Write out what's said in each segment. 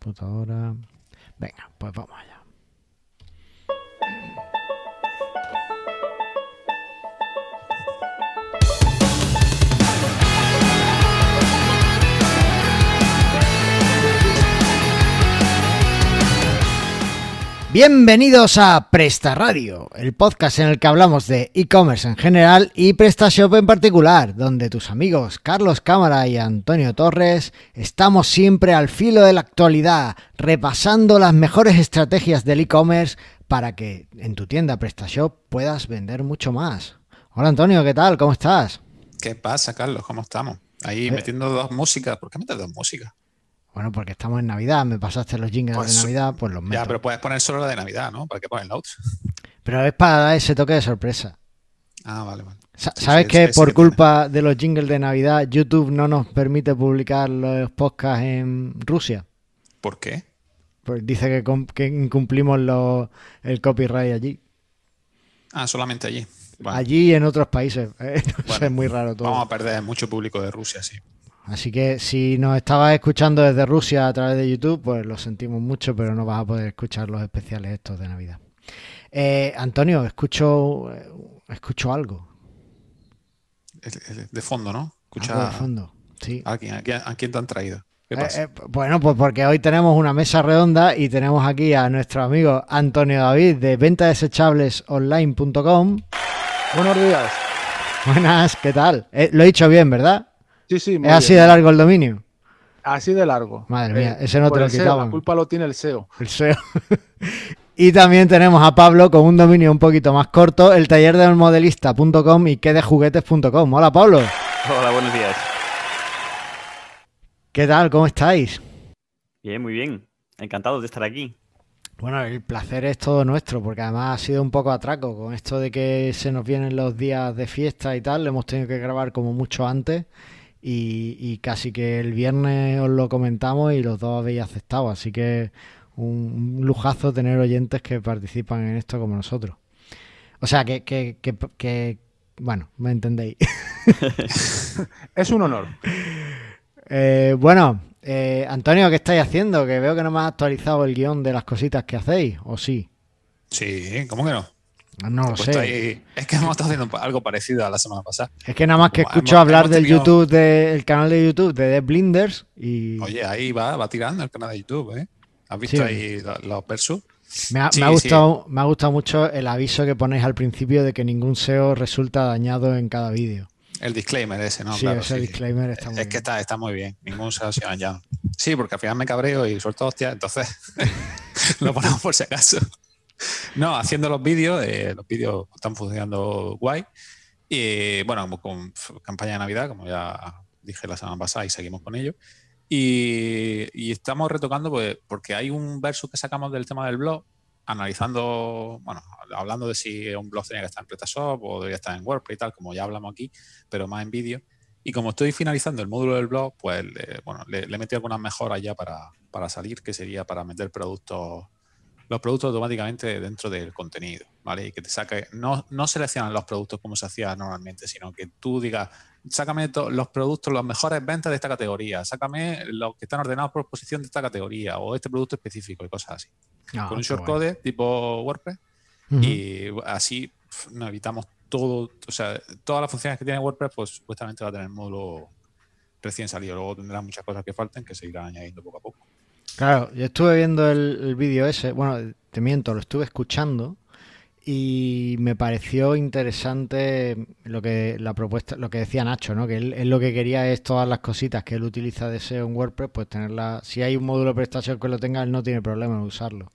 computadora. Venga, pues vamos allá. Bienvenidos a Presta Radio, el podcast en el que hablamos de e-commerce en general y PrestaShop en particular, donde tus amigos Carlos Cámara y Antonio Torres estamos siempre al filo de la actualidad, repasando las mejores estrategias del e-commerce para que en tu tienda PrestaShop puedas vender mucho más. Hola Antonio, ¿qué tal? ¿Cómo estás? ¿Qué pasa, Carlos? ¿Cómo estamos? Ahí Eh. metiendo dos músicas. ¿Por qué metes dos músicas? Bueno, porque estamos en Navidad, me pasaste los jingles Pues, de Navidad, pues los meto. Ya, pero puedes poner solo la de Navidad, ¿no? ¿Para qué pones otra? Pero es para dar ese toque de sorpresa. Ah, vale, vale. Sa- Sí, ¿Sabes sí, que por que culpa de los jingles de Navidad, YouTube no nos permite publicar los podcasts en Rusia? ¿Por qué? Pues dice que, incumplimos los- el copyright allí. Ah, solamente allí. Allí y en otros países. ¿eh? No sé, Bueno, es muy raro todo. Vamos a perder mucho público de Rusia, sí. Así que si nos estabas escuchando desde Rusia a través de YouTube, pues lo sentimos mucho, pero no vas a poder escuchar los especiales estos de Navidad. Eh, Antonio, escucho, eh, escucho algo. De fondo, ¿no? Escucha Algo de fondo. Sí. ¿a quién, a quién- a quién te han traído? ¿Qué Eh, pasa? eh, bueno, pues porque hoy tenemos una mesa redonda y tenemos aquí a nuestro amigo Antonio David de ventadesechablesonline.com. Buenos días. Buenas, ¿qué tal? Eh, lo he dicho bien, ¿verdad? Sí, sí, muy ¿Es así bien. de largo el dominio? Así de largo. Madre mía, ese no te lo quitaban. La culpa lo tiene el SEO. El SEO. y también tenemos a Pablo con un dominio un poquito más corto, el taller del modelista.com y que de juguetes.com. Hola Pablo, Hola, buenos días. ¿qué tal? ¿Cómo estáis? Bien, muy bien. Encantado de estar aquí. Bueno, el placer es todo nuestro, porque además ha sido un poco atraco con esto de que se nos vienen los días de fiesta y tal. Hemos tenido que grabar como mucho antes y, y casi que el viernes os lo comentamos y los dos habéis aceptado. Así que un, un lujazo tener oyentes que participan en esto como nosotros. O sea, que, que, que, que- bueno, me entendéis. Es un honor. Eh, bueno, eh, Antonio, ¿qué estáis haciendo? Que veo que no me has actualizado el guion de las cositas que hacéis, ¿o sí? Sí, ¿cómo que no? No lo sé. ahí- Es que hemos estado haciendo algo parecido a la semana pasada. Es que nada más que escucho hemos- hablar hemos del tenido- YouTube, del canal de YouTube de The Blinders y Oye, ahí va, va tirando el canal de YouTube, ¿eh? ¿Has visto Sí. ahí lo- los versus? me ha, sí, me ha sí. gustado, me ha gustado mucho el aviso que ponéis al principio de que ningún SEO resulta dañado en cada vídeo. El disclaimer ese, ¿no? sí, Claro, ese disclaimer está muy Es que bien. está, está muy bien. Ningún se ha dañado. Sí, porque al final me cabreo y suelto hostia, entonces lo ponemos por si acaso. No, haciendo los vídeos, eh, los vídeos están funcionando guay. Y bueno, con campaña de Navidad, como ya dije la semana pasada y seguimos con ello. Y, estamos retocando pues, porque hay un verso que sacamos del tema del blog, analizando, bueno, hablando de si un blog tenía que estar en PrestaShop o debería estar en WordPress y tal, como ya hablamos aquí, pero más en vídeo. Y como estoy finalizando el módulo del blog, pues bueno, le, le he metido algunas mejoras ya para, para salir, que sería para meter productos, los productos automáticamente dentro del contenido, ¿vale? Y que te saque, no, no seleccionan los productos como se hacía normalmente, sino que tú digas, sácame los productos, las mejores ventas de esta categoría, sácame los que están ordenados por posición de esta categoría o este producto específico y cosas así. Ah, Con un shortcode tipo WordPress y así nos evitamos todo, o sea, todas las funciones que tiene WordPress, pues supuestamente va a tener módulo recién salido. Luego tendrá muchas cosas que falten que se irán añadiendo poco a poco. Claro, yo estuve viendo el, el vídeo ese, bueno, te miento, lo estuve escuchando y me pareció interesante lo que la propuesta, lo que decía Nacho, ¿no? Que él, él lo que quería es todas las cositas que él utiliza de SEO en WordPress, pues tenerla, si hay un módulo de prestación que lo tenga, él no tiene problema en usarlo.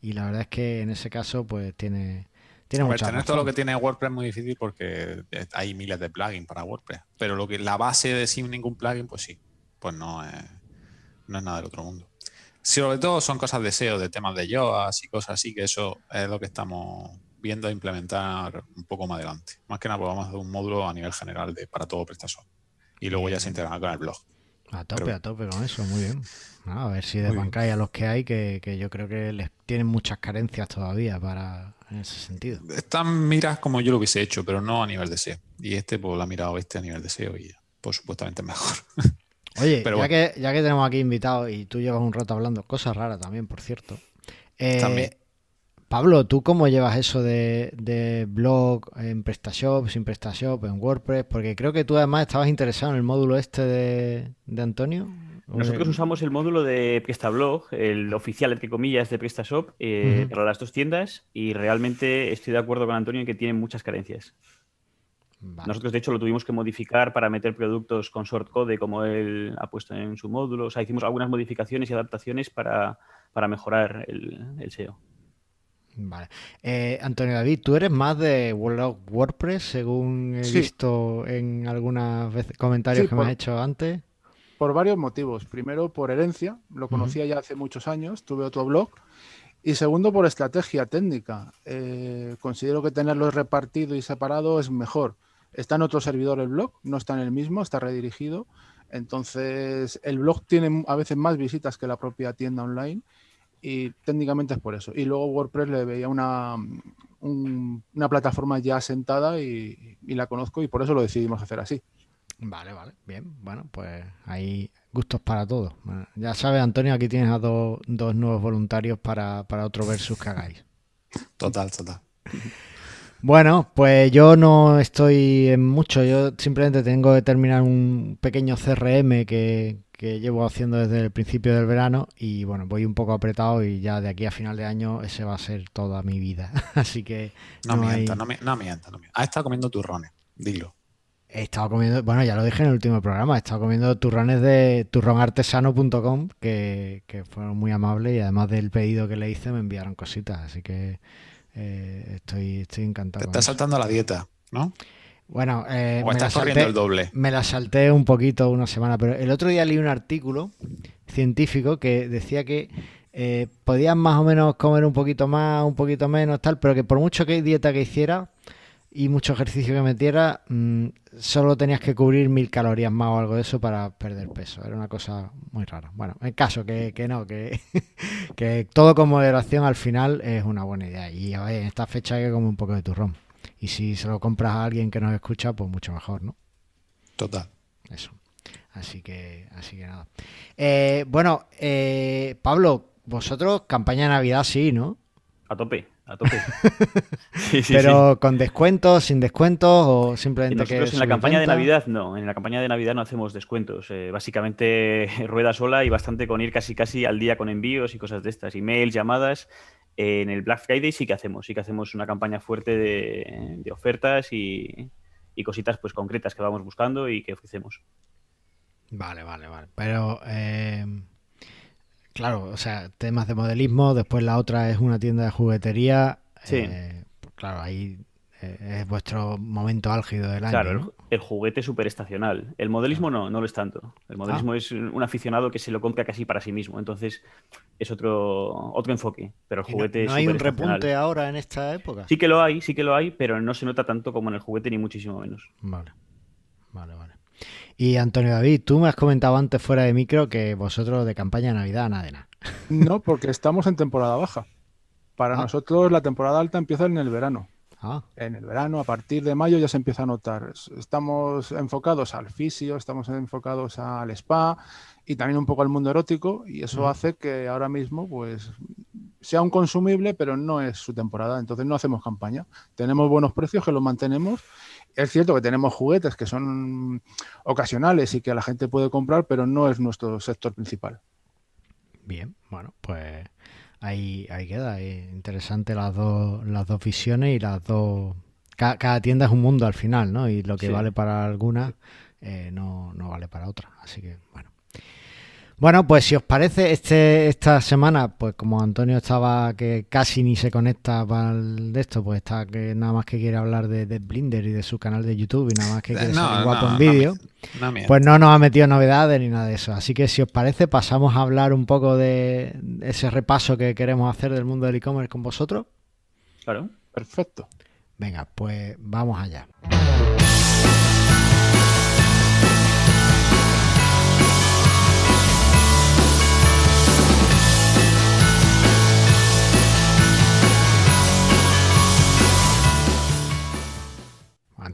Y la verdad es que en ese caso, pues tiene, tiene ver, tener todo lo que tiene WordPress es muy difícil porque hay miles de plugins para WordPress. Pero lo que la base de sin ningún plugin, pues sí. Pues no es, no es nada del otro mundo. Sobre todo son cosas de SEO, de temas de yoas y cosas así, que eso es lo que estamos viendo implementar un poco más adelante. Más que nada, pues vamos a hacer un módulo a nivel general de, para todo PrestaShop. Y luego ya se integrará con el blog. A tope, Pero- a tope con eso, muy bien. Ah, a ver si Muy bien. desbancáis a los que hay, que, que yo creo que les tienen muchas carencias todavía para en ese sentido. Están miras como yo lo hubiese hecho, pero no a nivel de SEO. Y este, pues, la ha mirado este a nivel de SEO y pues supuestamente es mejor. Oye, Pero ya, bueno. que, ya que tenemos aquí invitados y tú llevas un rato hablando, cosas raras también, por cierto. Eh, También. Pablo, ¿tú cómo llevas eso de, de blog en PrestaShop, sin PrestaShop, en WordPress? Porque creo que tú además estabas interesado en el módulo este de, de Antonio. Nosotros usamos el módulo de PrestaBlog, el oficial, entre comillas, de PrestaShop, eh, para las dos tiendas y realmente estoy de acuerdo con Antonio en que tiene muchas carencias. Vale. Nosotros, de hecho, lo tuvimos que modificar para meter productos con shortcode como él ha puesto en su módulo. O sea, hicimos algunas modificaciones y adaptaciones para, para mejorar el, el SEO. Vale. Eh, Antonio David, tú eres más de blog WordPress, según he Sí. visto en algunas veces comentarios Sí, que me por- has hecho antes. Por varios motivos. Primero, por herencia, lo conocía ya hace muchos años, tuve otro blog. Y segundo, por estrategia técnica. Eh, considero que tenerlo repartido y separado es mejor. Está en otro servidor el blog, no está en el mismo, está redirigido. Entonces, el blog tiene a veces más visitas que la propia tienda online y técnicamente es por eso. Y luego WordPress le veía una, un- una plataforma ya asentada y, y la conozco y por eso lo decidimos hacer así. Vale, vale, bien. Bueno, pues hay gustos para todos. Bueno, ya sabes, Antonio, aquí tienes a dos, dos nuevos voluntarios para, para otro versus que hagáis. Total, total. Bueno, pues yo no estoy en mucho. Yo simplemente tengo que terminar un pequeño CRM que, que llevo haciendo desde el principio del verano y bueno, voy un poco apretado y ya de aquí a final de año ese va a ser toda mi vida. Así que No, no hay- mientas, no, mi- no mientas, no mientas. Has estado comiendo turrones, dilo. He estado comiendo, bueno, ya lo dije en el último programa, he estado comiendo turrones de turronartesano.com que, que fueron muy amables y además del pedido que le hice me enviaron cositas, así que eh, estoy, estoy encantado. Te estás saltando la dieta, ¿no? Bueno, eh, O me, la estás corriendo salté, el doble. me la salté un poquito una semana, pero el otro día leí un artículo científico que decía que eh, podías más o menos comer un poquito más, un poquito menos, tal, pero que por mucho que dieta que hiciera y mucho ejercicio que metiera, mm, solo tenías que cubrir mil calorías más o algo de eso para perder peso. Era una cosa muy rara. Bueno, en caso que, que no, que, que todo con moderación al final es una buena idea. Y a ver, en esta fecha hay que comer un poco de turrón. Y si se lo compras a alguien que nos escucha, pues mucho mejor, ¿no? Total. Eso. Así que, así que nada. Eh, bueno, eh, Pablo, vosotros campaña de Navidad sí, ¿no? A tope, a tope. Sí, sí, sí. Pero con descuentos, sin descuentos o simplemente que en la campaña de? Navidad no, en la campaña de Navidad no hacemos descuentos. eh, básicamente rueda sola y bastante con ir casi casi al día con envíos y cosas de estas, emails, llamadas. Eh, en el Black Friday sí que hacemos, sí que hacemos una campaña fuerte de, de ofertas y, y cositas pues concretas que vamos buscando y que ofrecemos. Vale, vale, vale. Pero, eh, claro, o sea, temas de modelismo, después la otra es una tienda de juguetería. Sí. eh, claro, ahí eh, es vuestro momento álgido del año. Claro, el, ¿no? ju- el juguete es súper estacional. El modelismo no, no lo es tanto. El modelismo Ah. es un aficionado que se lo compra casi para sí mismo. Entonces es otro, otro enfoque. Pero el no- juguete no, es hay un superestacional. repunte ahora en esta época. Sí que lo hay, sí que lo hay, pero no se nota tanto como en el juguete ni muchísimo menos. Vale, vale, vale. Y Antonio David, tú me has comentado antes fuera de micro que vosotros de campaña de Navidad nada de nada. No, porque estamos en temporada baja. Para Ah. nosotros la temporada alta empieza en el verano. Ah, En el verano, a partir de mayo ya se empieza a notar. Es- Estamos enfocados al fisio, estamos enfocados al spa y también un poco al mundo erótico y eso Ujú. hace que ahora mismo pues sea un consumible, pero no es su temporada, entonces no hacemos campaña. Tenemos buenos precios que los mantenemos. Es cierto que tenemos juguetes que son ocasionales y que la gente puede comprar, pero no es nuestro sector principal. bien, bueno, pues ahí, ahí queda. eh, Interesante las dos, las dos visiones y las dos. Cada, cada tienda es un mundo al final, ¿no? Y lo que Sí. vale para alguna eh, no, no vale para otra. Así que, bueno. Bueno, pues si os parece, este, esta semana, pues como Antonio estaba que casi ni se conecta para el de esto, pues está que nada más que quiere hablar de, de Blinder y de su canal de YouTube y nada más que quiere ser guapo en no vídeo. no. Pues no nos ha metido novedades ni nada de eso. Así que si os parece, pasamos a hablar un poco de ese repaso que queremos hacer del mundo del e-commerce con vosotros. Claro. Perfecto. Venga, pues vamos allá.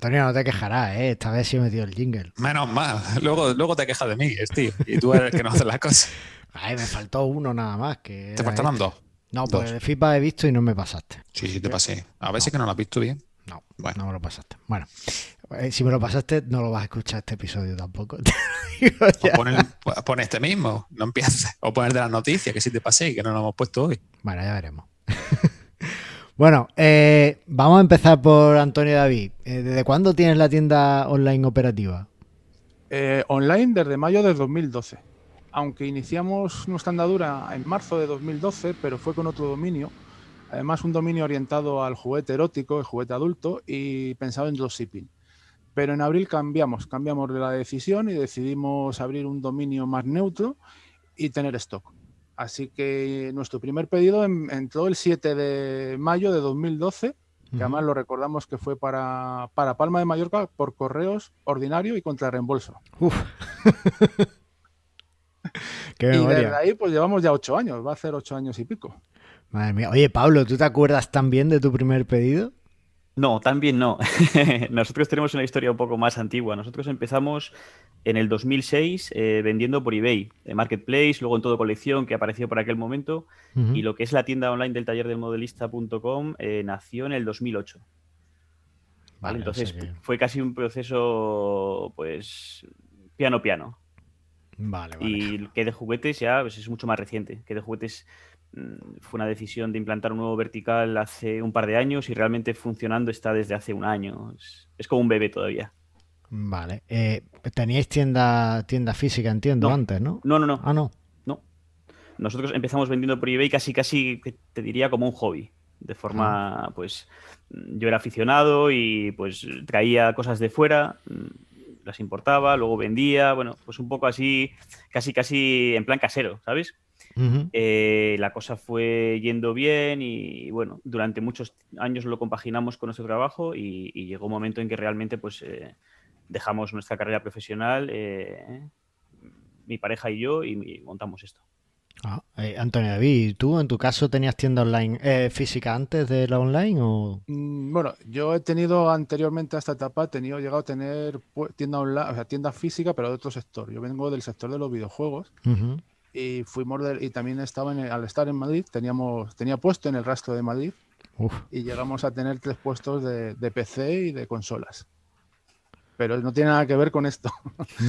Antonio no te quejarás, ¿eh? Esta vez sí he metido el jingle. Menos mal. Luego, luego te quejas de mí, tío. Y tú eres el que no hace las cosas. Ay, me faltó uno nada más. Que ¿Te faltaron este. dos? No, Dos. pues el feedback he visto y no me pasaste. Sí, sí, te pasé. A ver si es que no lo has visto bien. No, Bueno. no me lo pasaste. Bueno, eh, si me lo pasaste, no lo vas a escuchar este episodio tampoco. O pon, el- pon este mismo, no empieces. O poner de las noticias, que sí te pasé y que no lo hemos puesto hoy. Bueno, ya veremos. bueno, eh, vamos a empezar por Antonio David. Eh, ¿Desde cuándo tienes la tienda online operativa? Eh, online desde mayo de 2012. Aunque iniciamos nuestra andadura en marzo de 2012, pero fue con otro dominio. Además, un dominio orientado al juguete erótico, el juguete adulto, y pensado en dropshipping. Pero en abril cambiamos, cambiamos de la decisión y decidimos abrir un dominio más neutro y tener stock. Así que nuestro primer pedido en- entró el 7 de mayo de 2012 que además lo recordamos que fue para, para Palma de Mallorca por correos ordinario y contra reembolso. Uf. Qué Y desde ahí pues llevamos ya ocho años, va a ser ocho años y pico. Madre mía. Oye, Pablo, ¿tú te acuerdas también de tu primer pedido? No, también no. Nosotros tenemos una historia un poco más antigua. Nosotros empezamos en el 2006 eh, vendiendo por eBay, en Marketplace, luego en todo colección que apareció por aquel momento. Y lo que es la tienda online del taller del modelista.com eh, nació en el 2008. ¿vale? O Entonces sea que- fue casi un proceso, pues, piano piano. Vale, vale. Y que de juguetes ya pues, es mucho más reciente. Que de juguetes fue una decisión de implantar un nuevo vertical hace un par de años y realmente funcionando está desde hace un año. Es, es como un bebé todavía. Vale. Eh, Teníais tienda, tienda física, entiendo, No. antes, ¿no? No, no, no. Ah, no. no. Nosotros empezamos vendiendo por eBay casi, casi, te diría como un hobby. De forma, pues, mm, yo era aficionado y pues traía cosas de fuera, mm, las importaba, luego vendía, bueno, pues un poco así, casi, casi en plan casero, ¿sabes? Eh, la cosa fue yendo bien y bueno, durante muchos años lo compaginamos con nuestro trabajo y, y llegó un momento en que realmente pues eh, dejamos nuestra carrera profesional, eh, mi pareja y yo, y, y montamos esto. Ah, eh, Antonio David, ¿tú en tu caso tenías tienda online eh, física antes de la online o...? Mm, Bueno, yo he tenido anteriormente a esta etapa, he tenido, llegado a tener pu- tienda online, o sea, tienda física, pero de otro sector. Yo vengo del sector de los videojuegos. Y fuimos del- y también estaba en el- al estar en Madrid, teníamos, tenía puesto en el rastro de Madrid Uf, y llegamos a tener tres puestos de, de PC y de consolas. Pero no tiene nada que ver con esto.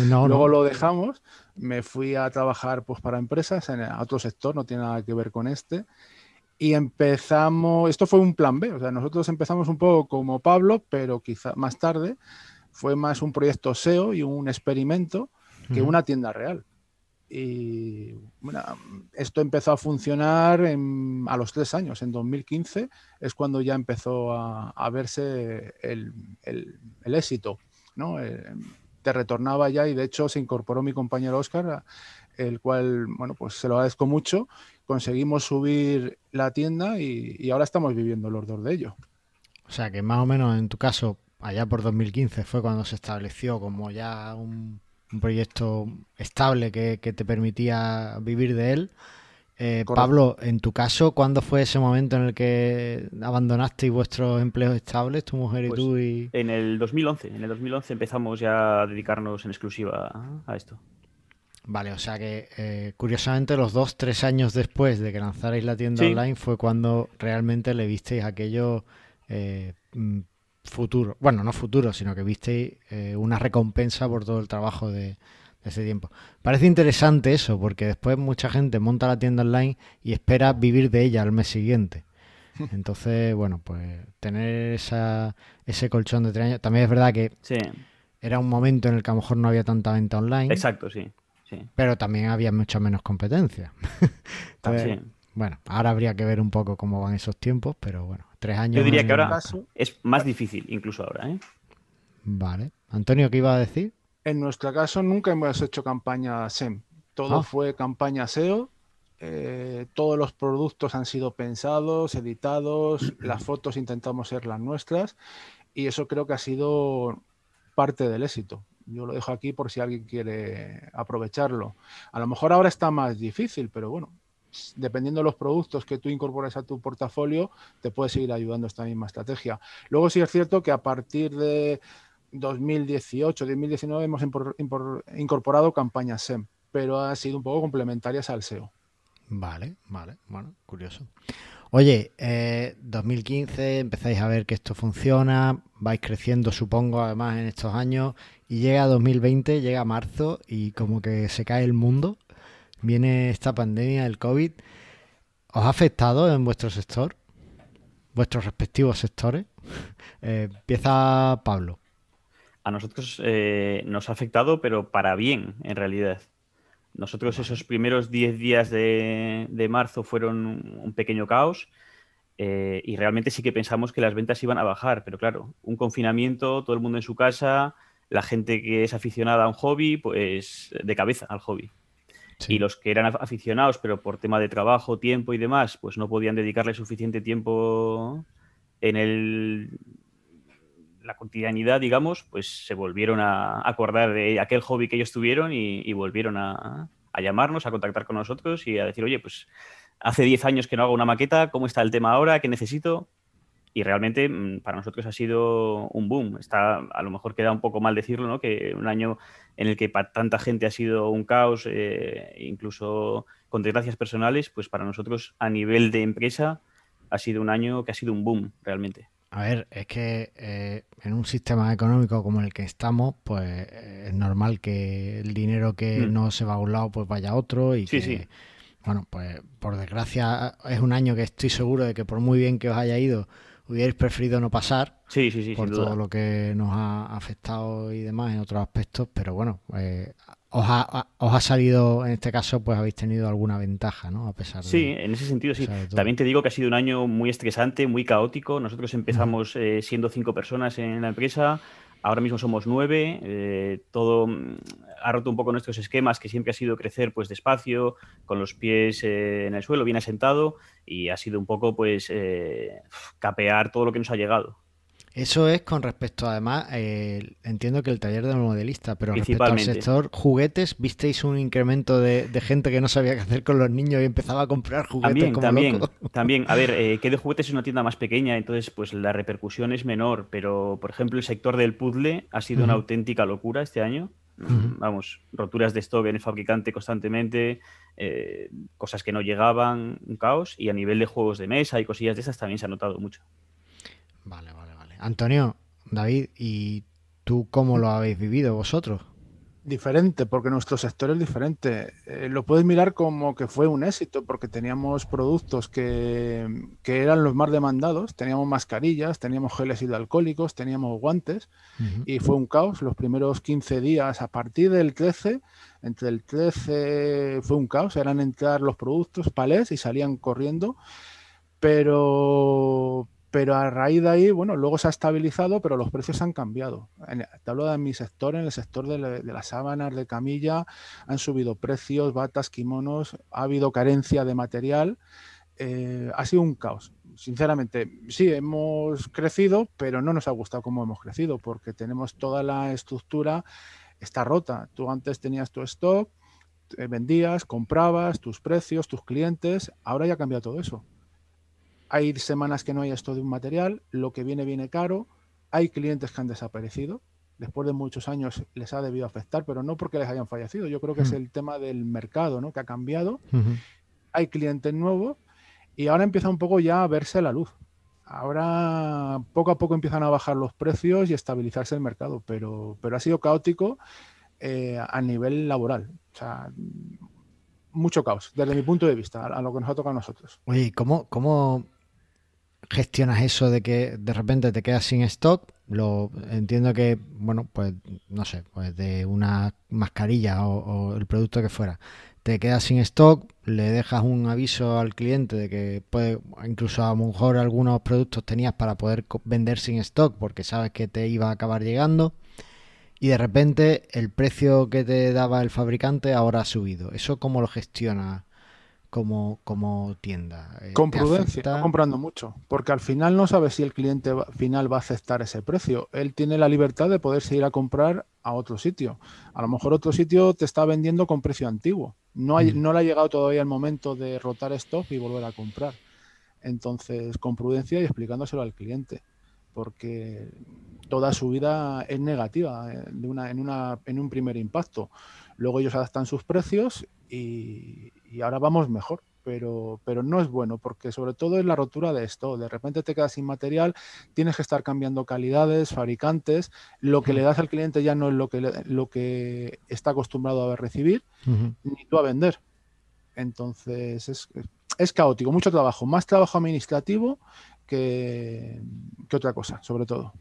no, Luego no. lo dejamos, me fui a trabajar pues, para empresas en otro sector, no tiene nada que ver con este. Y empezamos, esto fue un plan B, o sea, nosotros empezamos un poco como Pablo, pero quizá más tarde fue más un proyecto SEO y un experimento que una tienda real. Y bueno, esto empezó a funcionar en- a los tres años, en 2015 es cuando ya empezó a, verse el, el- el éxito. ¿no? Eh, te retornaba ya y de hecho se incorporó mi compañero Oscar, el cual, bueno, pues se lo agradezco mucho. Conseguimos subir la tienda y, y ahora estamos viviendo los dos de ello. O sea que más o menos en tu caso, allá por 2015 fue cuando se estableció como ya un, un proyecto estable que, que te permitía vivir de él. Eh. Pablo, en tu caso, ¿cuándo fue ese momento en el que abandonasteis vuestros empleos estables, tu mujer y Pues, tú? Y... En el 2011, en el 2011 empezamos ya a dedicarnos en exclusiva a, esto. Vale, o sea que eh, curiosamente los dos, tres años después de que lanzarais la tienda Sí. online fue cuando realmente le visteis aquello eh, mm, futuro. Bueno, no futuro, sino que visteis eh, una recompensa por todo el trabajo de, de ese tiempo. Parece interesante eso, porque después mucha gente monta la tienda online y espera vivir de ella al mes siguiente. Entonces, bueno, pues tener esa, ese colchón de tres años. También es verdad que Sí, era un momento en el que a lo mejor no había tanta venta online. exacto, sí. sí. Pero también había mucha menos competencia. Entonces, Sí. Bueno, ahora habría que ver un poco cómo van esos tiempos, pero bueno, tres años. Yo diría que ahora caso- es más difícil, incluso ahora. ¿eh? Vale. Antonio, ¿qué iba a decir? En nuestro caso nunca hemos hecho campaña SEM. Todo Ah. fue campaña SEO. eh, todos los productos han sido pensados, editados, las fotos intentamos ser las nuestras y eso creo que ha sido parte del éxito. Yo lo dejo aquí por si alguien quiere aprovecharlo. A lo mejor ahora está más difícil, pero bueno, dependiendo de los productos que tú incorpores a tu portafolio, te puede seguir ayudando esta misma estrategia. Luego sí es cierto que a partir de 2018, 2019 hemos incorporado campañas SEM, pero ha sido un poco complementarias al SEO. Vale, vale, bueno, curioso. Oye, 2015 eh, empezáis a ver que esto funciona, vais creciendo supongo además en estos años y llega 2020, llega marzo y como que se cae el mundo, viene esta pandemia del COVID. ¿Os ha afectado en vuestro sector? ¿Vuestros respectivos sectores? Eh, empieza Pablo. A nosotros eh, nos ha afectado, pero para bien, en realidad. Nosotros esos primeros 10 días de, marzo fueron un pequeño caos eh, y realmente sí que pensamos que las ventas iban a bajar, pero claro, un confinamiento, todo el mundo en su casa, la gente que es aficionada a un hobby, pues de cabeza al hobby. Y los que eran aficionados, pero por tema de trabajo, tiempo y demás, pues no podían dedicarle suficiente tiempo en el, la cotidianidad, digamos, pues se volvieron a acordar de aquel hobby que ellos tuvieron y, volvieron a, llamarnos, a contactar con nosotros y a decir, oye, pues hace 10 años que no hago una maqueta, ¿cómo está el tema ahora? ¿Qué necesito? Y realmente mm, para nosotros ha sido un boom. Está, a lo mejor queda un poco mal decirlo, ¿no? Que un año en el que para tanta gente ha sido un caos, eh, incluso con desgracias personales, pues para nosotros a nivel de empresa ha sido un año que ha sido un boom realmente. A ver, es que eh, en un sistema económico como el que estamos, pues eh, es normal que el dinero que mm. no se va a un lado, pues vaya a otro y que, bueno, pues por desgracia es un año que estoy seguro de que por muy bien que os haya ido, hubierais preferido no pasar. Sí, sí, sí. Por todo lo que nos ha afectado y demás en otros aspectos, pero bueno, eh, os ha, os ha salido, en este caso, pues habéis tenido alguna ventaja, ¿no? A pesar de. Sí, en ese sentido sí. También te digo que ha sido un año muy estresante, muy caótico. Nosotros empezamos eh, siendo cinco personas en la empresa. Ahora mismo somos nueve. Eh, todo mm, ha roto un poco nuestros esquemas, que siempre ha sido crecer pues despacio, con los pies eh, en el suelo, bien asentado, y ha sido un poco pues capear todo lo que nos ha llegado. Eso es con respecto, además, eh, entiendo que el taller del modelista, pero respecto al sector juguetes, ¿visteis un incremento de, gente que no sabía qué hacer con los niños y empezaba a comprar juguetes también, como también, También, a ver, eh, que de juguetes es una tienda más pequeña, entonces pues la repercusión es menor, pero por ejemplo el sector del puzzle ha sido una auténtica locura este año. Vamos, roturas de stock en el fabricante constantemente, eh, cosas que no llegaban, un caos, y a nivel de juegos de mesa y cosillas de esas también se ha notado mucho. Vale, vale. Antonio, David, ¿y tú cómo lo habéis vivido vosotros? Diferente, porque nuestro sector es diferente. Eh, lo puedes mirar como que fue un éxito, porque teníamos productos que, eran los más demandados, teníamos mascarillas, teníamos geles hidroalcohólicos, teníamos guantes, y fue un caos los primeros 15 días. A partir del 13, entre el 13 fue un caos, eran entrar los productos, palés, y salían corriendo, pero, pero a raíz de ahí, bueno, luego se ha estabilizado, pero los precios han cambiado. te hablo de mi sector, en el sector de, las sábanas de camilla, han subido precios, batas, kimonos, ha habido carencia de material, eh, ha sido un caos. Sinceramente, sí, hemos crecido, pero no nos ha gustado cómo hemos crecido, porque tenemos toda la estructura, está rota. Tú antes tenías tu stock, vendías, comprabas, tus precios, tus clientes, ahora ya ha cambiado todo eso. Hay semanas que no hay esto de un material, lo que viene viene caro, hay clientes que han desaparecido, después de muchos años les ha debido afectar, pero no porque les hayan fallecido, yo creo que es mm. el tema del mercado, ¿no? Que ha cambiado, hay clientes nuevos y ahora empieza un poco ya a verse la luz. Ahora poco a poco empiezan a bajar los precios y estabilizarse el mercado, pero, pero ha sido caótico eh, a nivel laboral. O sea, mucho caos, desde mi punto de vista, a, lo que nos ha tocado a nosotros. Oye, ¿cómo, cómo gestionas eso de que de repente te quedas sin stock? Lo entiendo que, bueno, pues no sé, pues de una mascarilla o, el producto que fuera, te quedas sin stock, le dejas un aviso al cliente de que puede, incluso a lo mejor algunos productos tenías para poder vender sin stock porque sabes que te iba a acabar llegando y de repente el precio que te daba el fabricante ahora ha subido. ¿Eso cómo lo gestiona como, como tienda. Eh, Con prudencia, no comprando mucho, porque al final no sabes si el cliente final va a aceptar ese precio. Él tiene la libertad de poder seguir a comprar a otro sitio. A lo mejor otro sitio te está vendiendo con precio antiguo. No, hay, mm. no le ha llegado todavía el momento de rotar stock y volver a comprar. Entonces, con prudencia y explicándoselo al cliente. porque toda su vida es negativa eh, de una, en, una, en un primer impacto. Luego ellos adaptan sus precios y, y ahora vamos mejor pero, pero no es bueno porque sobre todo es la rotura de esto. De repente te quedas sin material, tienes que estar cambiando calidades, fabricantes, lo que le das al cliente ya no es lo que, lo que está acostumbrado a recibir, ni tú a vender. Entonces es, es, caótico, mucho trabajo, más trabajo administrativo que, que otra cosa, sobre todo.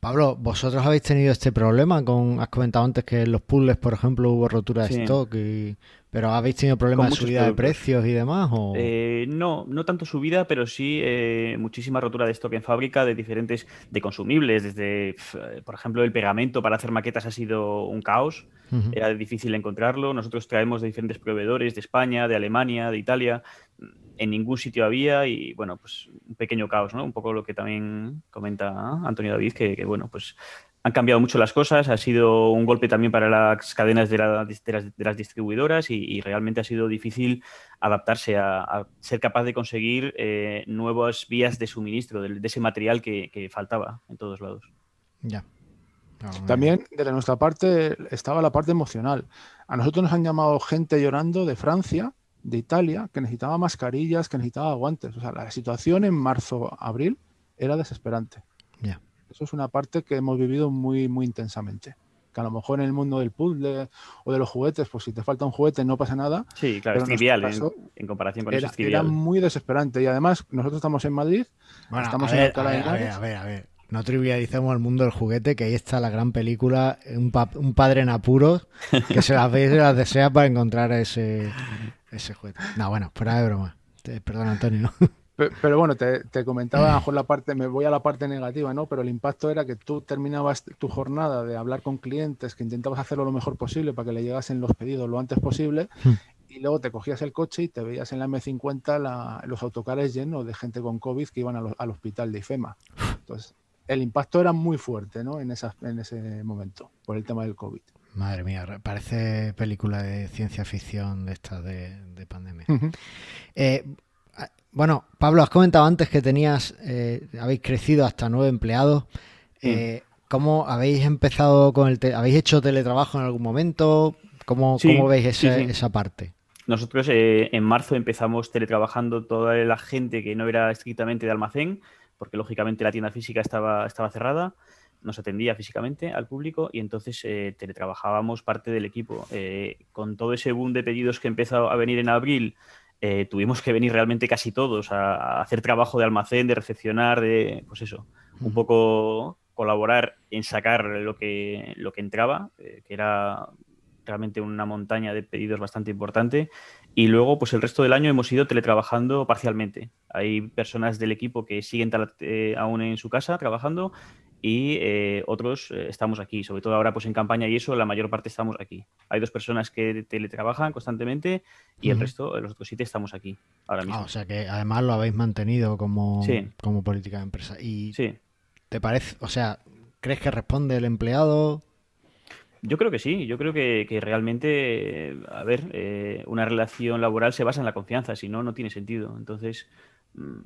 Pablo, vosotros habéis tenido este problema con, has comentado antes que en los puzzles, por ejemplo, hubo rotura de stock y ¿Pero habéis tenido problemas de subida de precios y demás? Eh, no, no tanto subida, pero sí eh, muchísima rotura de stock en fábrica de diferentes, de consumibles, desde, por ejemplo, el pegamento para hacer maquetas ha sido un caos, era difícil encontrarlo, nosotros traemos de diferentes proveedores de España, de Alemania, de Italia, en ningún sitio había y bueno, pues un pequeño caos, ¿no? Un poco lo que también comenta Antonio David, que, que bueno, pues han cambiado mucho las cosas, ha sido un golpe también para las cadenas de, las, distribuidoras y, realmente ha sido difícil adaptarse a, ser capaz de conseguir eh, nuevas vías de suministro de, ese material que, faltaba en todos lados. Ya. También de nuestra parte estaba la parte emocional. A nosotros nos han llamado gente llorando de Francia, de Italia, que necesitaba mascarillas, que necesitaba guantes. O sea, la situación en marzo, abril era desesperante. Ya. Eso es una parte que hemos vivido muy, muy intensamente. Que a lo mejor en el mundo del puzzle o de los juguetes, pues si te falta un juguete no pasa nada. Sí, claro, es trivial en, comparación con era, eso. Era muy desesperante. Y además, nosotros estamos en Madrid, estamos en Alcalá de Henares. A ver, a ver, no trivialicemos el mundo del juguete, que ahí está la gran película, un, padre en apuros, que se las ve y se las desea para encontrar ese, ese juguete. No, bueno, fuera de broma. Perdón, Antonio. Pero, bueno, te, comentaba a lo mejor la parte, me voy a la parte negativa, ¿no? Pero el impacto era que tú terminabas tu jornada de hablar con clientes, que intentabas hacerlo lo mejor posible para que le llegasen los pedidos lo antes posible, hmm. y luego te cogías el coche y te veías en la M50 los autocares llenos de gente con COVID que iban al hospital de IFEMA. Entonces, el impacto era muy fuerte, ¿no? En, esa, en ese momento, por el tema del COVID. Madre mía, parece película de ciencia ficción de esta de, pandemia. eh, bueno, Pablo, has comentado antes que tenías, eh, habéis crecido hasta nueve empleados. Eh, ¿Cómo habéis empezado con el, habéis hecho teletrabajo en algún momento? ¿Cómo, veis esa parte? Nosotros eh, en marzo empezamos teletrabajando toda la gente que no era estrictamente de almacén, porque lógicamente la tienda física estaba, estaba cerrada, nos atendía físicamente al público y entonces teletrabajábamos parte del equipo. con todo ese boom de pedidos que empezó a venir en abril, eh, tuvimos que venir realmente casi todos a, hacer trabajo de almacén, de recepcionar, de, pues eso, un poco colaborar en sacar lo que, lo que entraba, eh, que era realmente una montaña de pedidos bastante importante. Y luego, pues el resto del año hemos ido teletrabajando parcialmente. Hay personas del equipo que siguen eh, aún en su casa trabajando y eh, otros eh, estamos aquí, sobre todo ahora pues en campaña y eso, la mayor parte estamos aquí. Hay dos personas que teletrabajan constantemente y el resto, los otros siete estamos aquí ahora mismo. Ah, o sea que además lo habéis mantenido como, como política de empresa. ¿Y sí. te parece, o sea, crees que responde el empleado? Yo creo que sí, yo creo que, realmente, a ver, eh, una relación laboral se basa en la confianza, si no, no tiene sentido. Entonces, mm,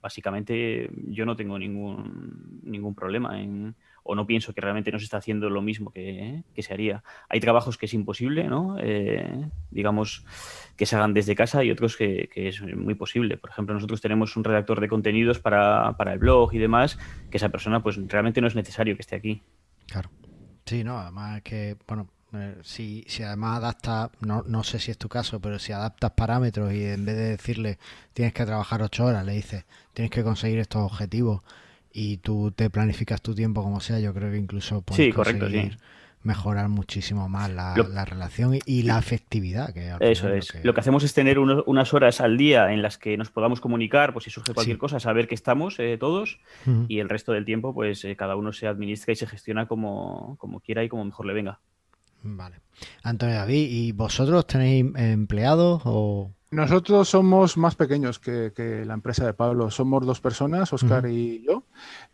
básicamente yo no tengo ningún, ningún problema en, o no pienso que realmente no se está haciendo lo mismo que, se haría. Hay trabajos que es imposible, ¿no? Eh, digamos, que se hagan desde casa y otros que, es muy posible. Por ejemplo, nosotros tenemos un redactor de contenidos para, para el blog y demás, que esa persona pues realmente no es necesario que esté aquí. Claro. Sí, no, además que, bueno, si, si además adaptas, no, no sé si es tu caso, pero si adaptas parámetros y en vez de decirle tienes que trabajar ocho horas, le dices tienes que conseguir estos objetivos y tú te planificas tu tiempo como sea, yo creo que incluso puedes conseguir mejorar muchísimo más la, relación y, la efectividad. Que eso es. Lo que... hacemos es tener unas horas al día en las que nos podamos comunicar, pues si surge cualquier cosa, saber que estamos eh, todos y el resto del tiempo, pues eh, cada uno se administra y se gestiona como, como quiera y como mejor le venga. Vale. Antonio David, ¿y vosotros tenéis empleados o...? Nosotros somos más pequeños que, la empresa de Pablo. Somos dos personas, Oscar y yo.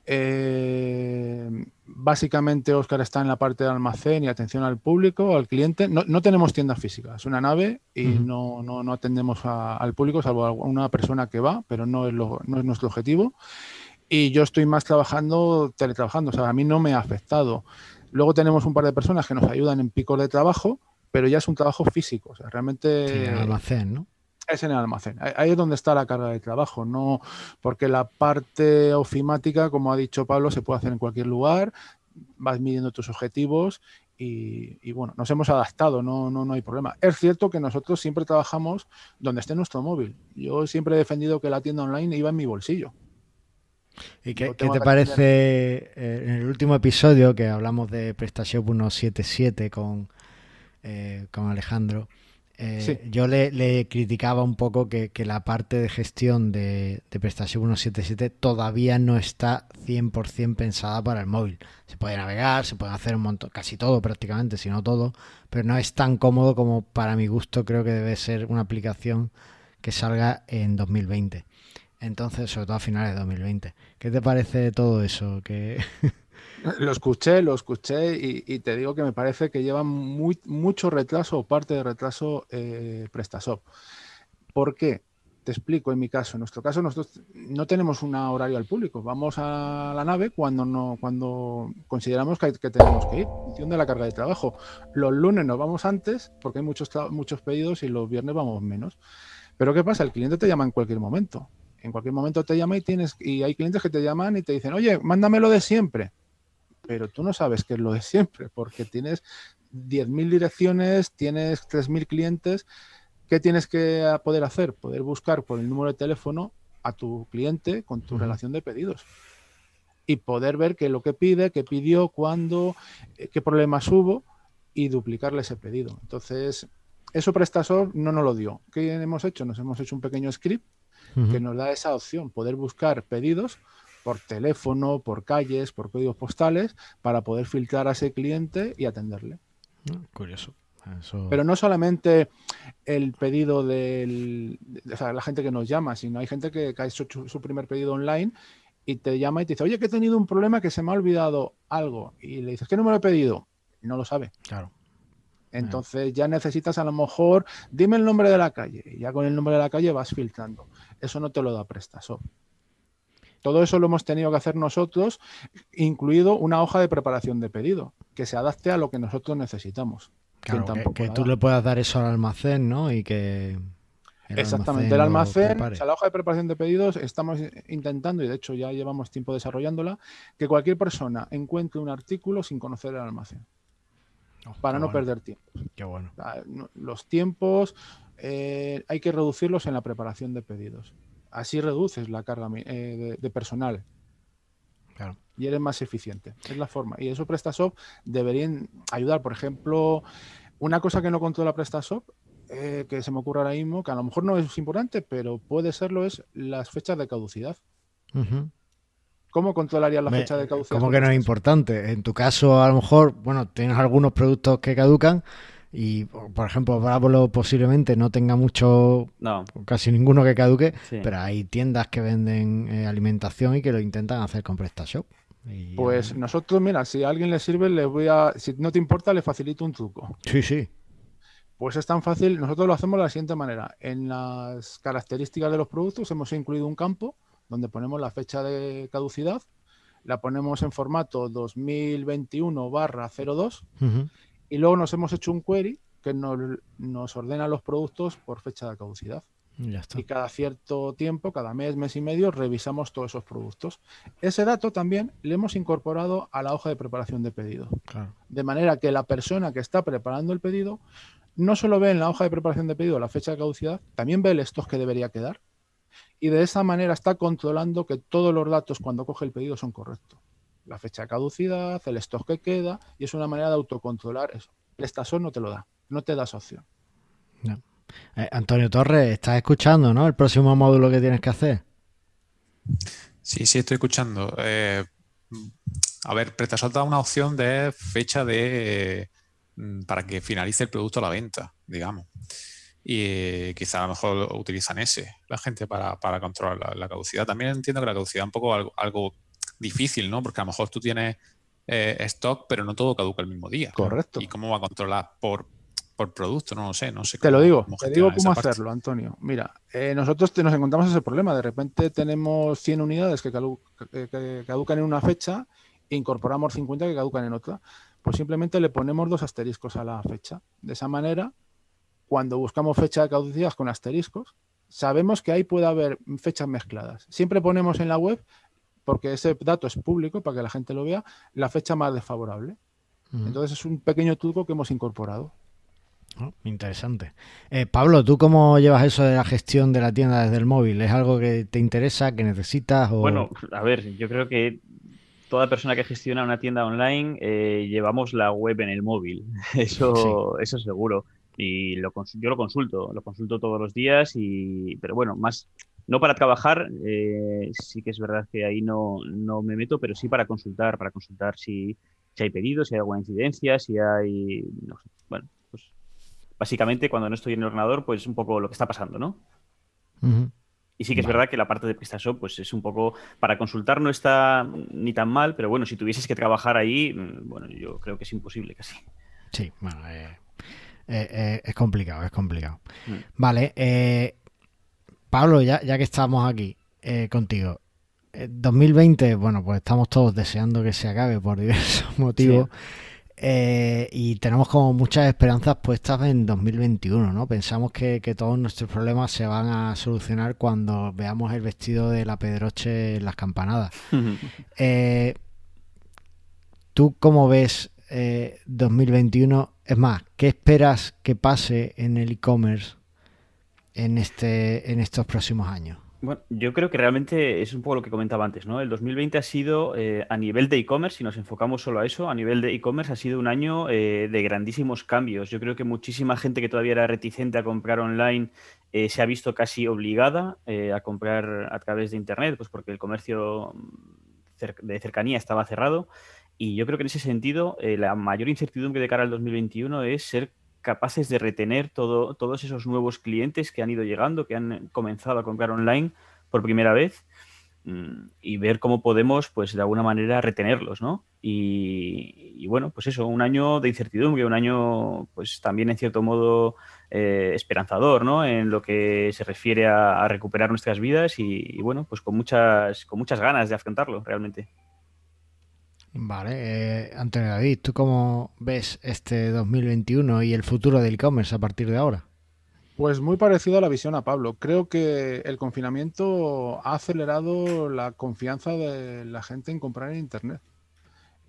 Eh, básicamente, Oscar está en la parte de almacén y atención al público, al cliente. No, tenemos tienda física, es una nave y no, no, atendemos al público, salvo a una persona que va, pero no es, no es nuestro objetivo. Y yo estoy más trabajando, teletrabajando, o sea, a mí no me ha afectado. Luego tenemos un par de personas que nos ayudan en picos de trabajo, pero ya es un trabajo físico, o sea, realmente... Sí, en el almacén, ¿no? Es en el almacén. Ahí es donde está la carga de trabajo, no porque la parte ofimática, como ha dicho Pablo, se puede hacer en cualquier lugar, vas midiendo tus objetivos y, bueno, nos hemos adaptado, no, no, no hay problema. Es cierto que nosotros siempre trabajamos donde esté nuestro móvil. Yo siempre he defendido que la tienda online iba en mi bolsillo. ¿Y qué, te parece eh, en el último episodio que hablamos de PrestaShop 177 con, eh, con Alejandro? Eh, yo le, criticaba un poco que, la parte de gestión de, de, PrestaShop 177 todavía no está 100% pensada para el móvil. Se puede navegar, se puede hacer un montón, casi todo prácticamente, si no todo, pero no es tan cómodo como para mi gusto creo que debe ser una aplicación que salga en 2020. Entonces, sobre todo a finales de 2020. ¿Qué te parece todo eso? Lo escuché, lo escuché y, te digo que me parece que lleva muy, mucho retraso o parte de retraso eh, PrestaShop. ¿Por qué? Te explico en mi caso. En nuestro caso, nosotros no tenemos un horario al público. Vamos a la nave cuando, no, cuando consideramos que, tenemos que ir, en la carga de trabajo. Los lunes nos vamos antes porque hay muchos, muchos pedidos y los viernes vamos menos. Pero ¿qué pasa? El cliente te llama en cualquier momento. En cualquier momento te llama y tienes y hay clientes que te llaman y te dicen, oye, mándamelo de siempre pero tú no sabes qué es lo de siempre, porque tienes 10.000 direcciones, tienes 3.000 clientes. ¿Qué tienes que poder hacer? Poder buscar por el número de teléfono a tu cliente con tu relación de pedidos y poder ver qué es lo que pide, qué pidió, cuándo, eh, qué problemas hubo y duplicarle ese pedido. Entonces, eso PrestaShop no nos lo dio. ¿Qué hemos hecho? Nos hemos hecho un pequeño script que nos da esa opción, poder buscar pedidos por teléfono, por calles, por códigos postales, para poder filtrar a ese cliente y atenderle. Ah, curioso. Pero no solamente el pedido de la gente que nos llama, sino hay gente que, ha hecho su, primer pedido online y te llama y te dice, oye, que he tenido un problema que se me ha olvidado algo. Y le dices, ¿qué número he pedido? no lo sabe. Claro. Entonces ya necesitas a lo mejor, dime el nombre de la calle. Y ya con el nombre de la calle vas filtrando. Eso no te lo da PrestaShop. Todo eso lo hemos tenido que hacer nosotros, incluido una hoja de preparación de pedido, que se adapte a lo que nosotros necesitamos. Claro, que, tú le puedas dar eso al almacén, ¿no? Y que... Exactamente, el almacén, o sea, la hoja de preparación de pedidos, estamos intentando, y de hecho ya llevamos tiempo desarrollándola, que cualquier persona encuentre un artículo sin conocer el almacén. Oh, para no perder tiempo. Qué bueno. Los tiempos eh, hay que reducirlos en la preparación de pedidos. Así reduces la carga eh, de, personal. Y eres más eficiente. Es la forma. Y eso PrestaShop deberían ayudar. Por ejemplo, una cosa que no controla PrestaShop, eh, que se me ocurre ahora mismo, que a lo mejor no es importante, pero puede serlo, es las fechas de caducidad. ¿Cómo controlarías la fecha de caducidad? ¿Cómo que no es importante? En tu caso, a lo mejor, bueno, tienes algunos productos que caducan, y, por ejemplo, Bravo posiblemente no tenga mucho, no. casi ninguno que caduque, pero hay tiendas que venden eh, alimentación y que lo intentan hacer con PrestaShop. pues nosotros, mira, si a alguien le sirve, le voy a, si no te importa, le facilito un truco. Sí, sí. Pues es tan fácil, nosotros lo hacemos de la siguiente manera. En las características de los productos hemos incluido un campo donde ponemos la fecha de caducidad, la ponemos en formato 2021 barra 02 y luego nos hemos hecho un query que nos, ordena los productos por fecha de caducidad. Y cada cierto tiempo, cada mes, mes y medio, revisamos todos esos productos. Ese dato también le hemos incorporado a la hoja de preparación de pedido. De manera que la persona que está preparando el pedido no solo ve en la hoja de preparación de pedido la fecha de caducidad, también ve el stock que debería quedar. Y de esa manera está controlando que todos los datos cuando coge el pedido son correctos la fecha de caducidad, el stock que queda, y es una manera de autocontrolar eso. El no te lo da, no te da esa opción. Eh, Antonio Torres, estás escuchando, ¿no? El próximo módulo que tienes que hacer. Sí, sí, estoy escuchando. Eh, a ver, PrestaShop da una opción de fecha de mm, para que finalice el producto a la venta, digamos. Y eh, quizá a lo mejor utilizan ese, la gente, para, controlar la, caducidad. También entiendo que la caducidad es un poco algo difícil, ¿no? Porque a lo mejor tú tienes eh, stock, pero no todo caduca el mismo día. Correcto. ¿Y cómo va a controlar por por producto, no lo sé, no sé. Te lo digo, cómo te digo cómo parte. hacerlo, Antonio. Mira, eh, nosotros te- nos encontramos ese problema. De repente tenemos 100 unidades que, calu- que- que caducan en una fecha e incorporamos 50 que caducan en otra. Pues simplemente le ponemos dos asteriscos a la fecha. De esa manera, cuando buscamos fecha de caducidad con asteriscos, sabemos que ahí puede haber fechas mezcladas. Siempre ponemos en la web, porque ese dato es público para que la gente lo vea, la fecha más desfavorable. Entonces es un pequeño truco que hemos incorporado. Oh, interesante. Eh, Pablo, ¿tú cómo llevas eso de la gestión de la tienda desde el móvil? ¿Es algo que te interesa, que necesitas? O... Bueno, a ver, yo creo que toda persona que gestiona una tienda online eh, llevamos la web en el móvil. Eso, eso seguro. Y lo, yo lo consulto, lo consulto todos los días, y, pero bueno, más no para trabajar, eh, sí que es verdad que ahí no, no me meto, pero sí para consultar, para consultar si, si hay pedidos, si hay alguna incidencia, si hay, no sé, bueno, pues básicamente cuando no estoy en el ordenador, pues un poco lo que está pasando, ¿no? Y sí que es Vale. verdad que la parte de PrestaShop pues es un poco para consultar no está ni tan mal, pero bueno, si tuvieses que trabajar ahí, mm, bueno, yo creo que es imposible casi. Sí, bueno, eh, eh, eh, es complicado, es complicado. Mm. Vale, eh, Pablo, ya, ya que estamos aquí eh, contigo, eh, 2020, bueno, pues estamos todos deseando que se acabe por diversos motivos. eh, y tenemos como muchas esperanzas puestas en 2021, ¿no? Pensamos que, que todos nuestros problemas se van a solucionar cuando veamos el vestido de la Pedroche en las campanadas. Eh, ¿Tú cómo ves eh, 2021? Es más, ¿qué esperas que pase en el e-commerce en, este, en estos próximos años? Bueno, yo creo que realmente es un poco lo que comentaba antes, ¿no? El 2020 ha sido, eh, a nivel de e-commerce, si nos enfocamos solo a eso, a nivel de e-commerce ha sido un año eh, de grandísimos cambios. Yo creo que muchísima gente que todavía era reticente a comprar online eh, se ha visto casi obligada a comprar a través de Internet, pues porque el comercio mm, de cercanía estaba cerrado. Y yo creo que en ese sentido, la mayor incertidumbre de cara al 2021 es ser capaces de retener todo, todos esos nuevos clientes que han ido llegando, que han comenzado a comprar online por primera vez mm, y ver cómo podemos, pues de alguna manera, retenerlos, ¿no? Y, bueno, pues eso, un año de incertidumbre, un año, pues también en cierto modo eh, esperanzador, ¿no? En lo que se refiere a, a recuperar nuestras vidas y, y bueno, pues con muchas, con muchas ganas de afrontarlo, realmente. Vale, eh, Antonio David, ¿tú cómo ves este 2021 y el futuro del e-commerce a partir de ahora? Pues muy parecido a la visión a Pablo. Creo que el confinamiento ha acelerado la confianza de la gente en comprar en Internet.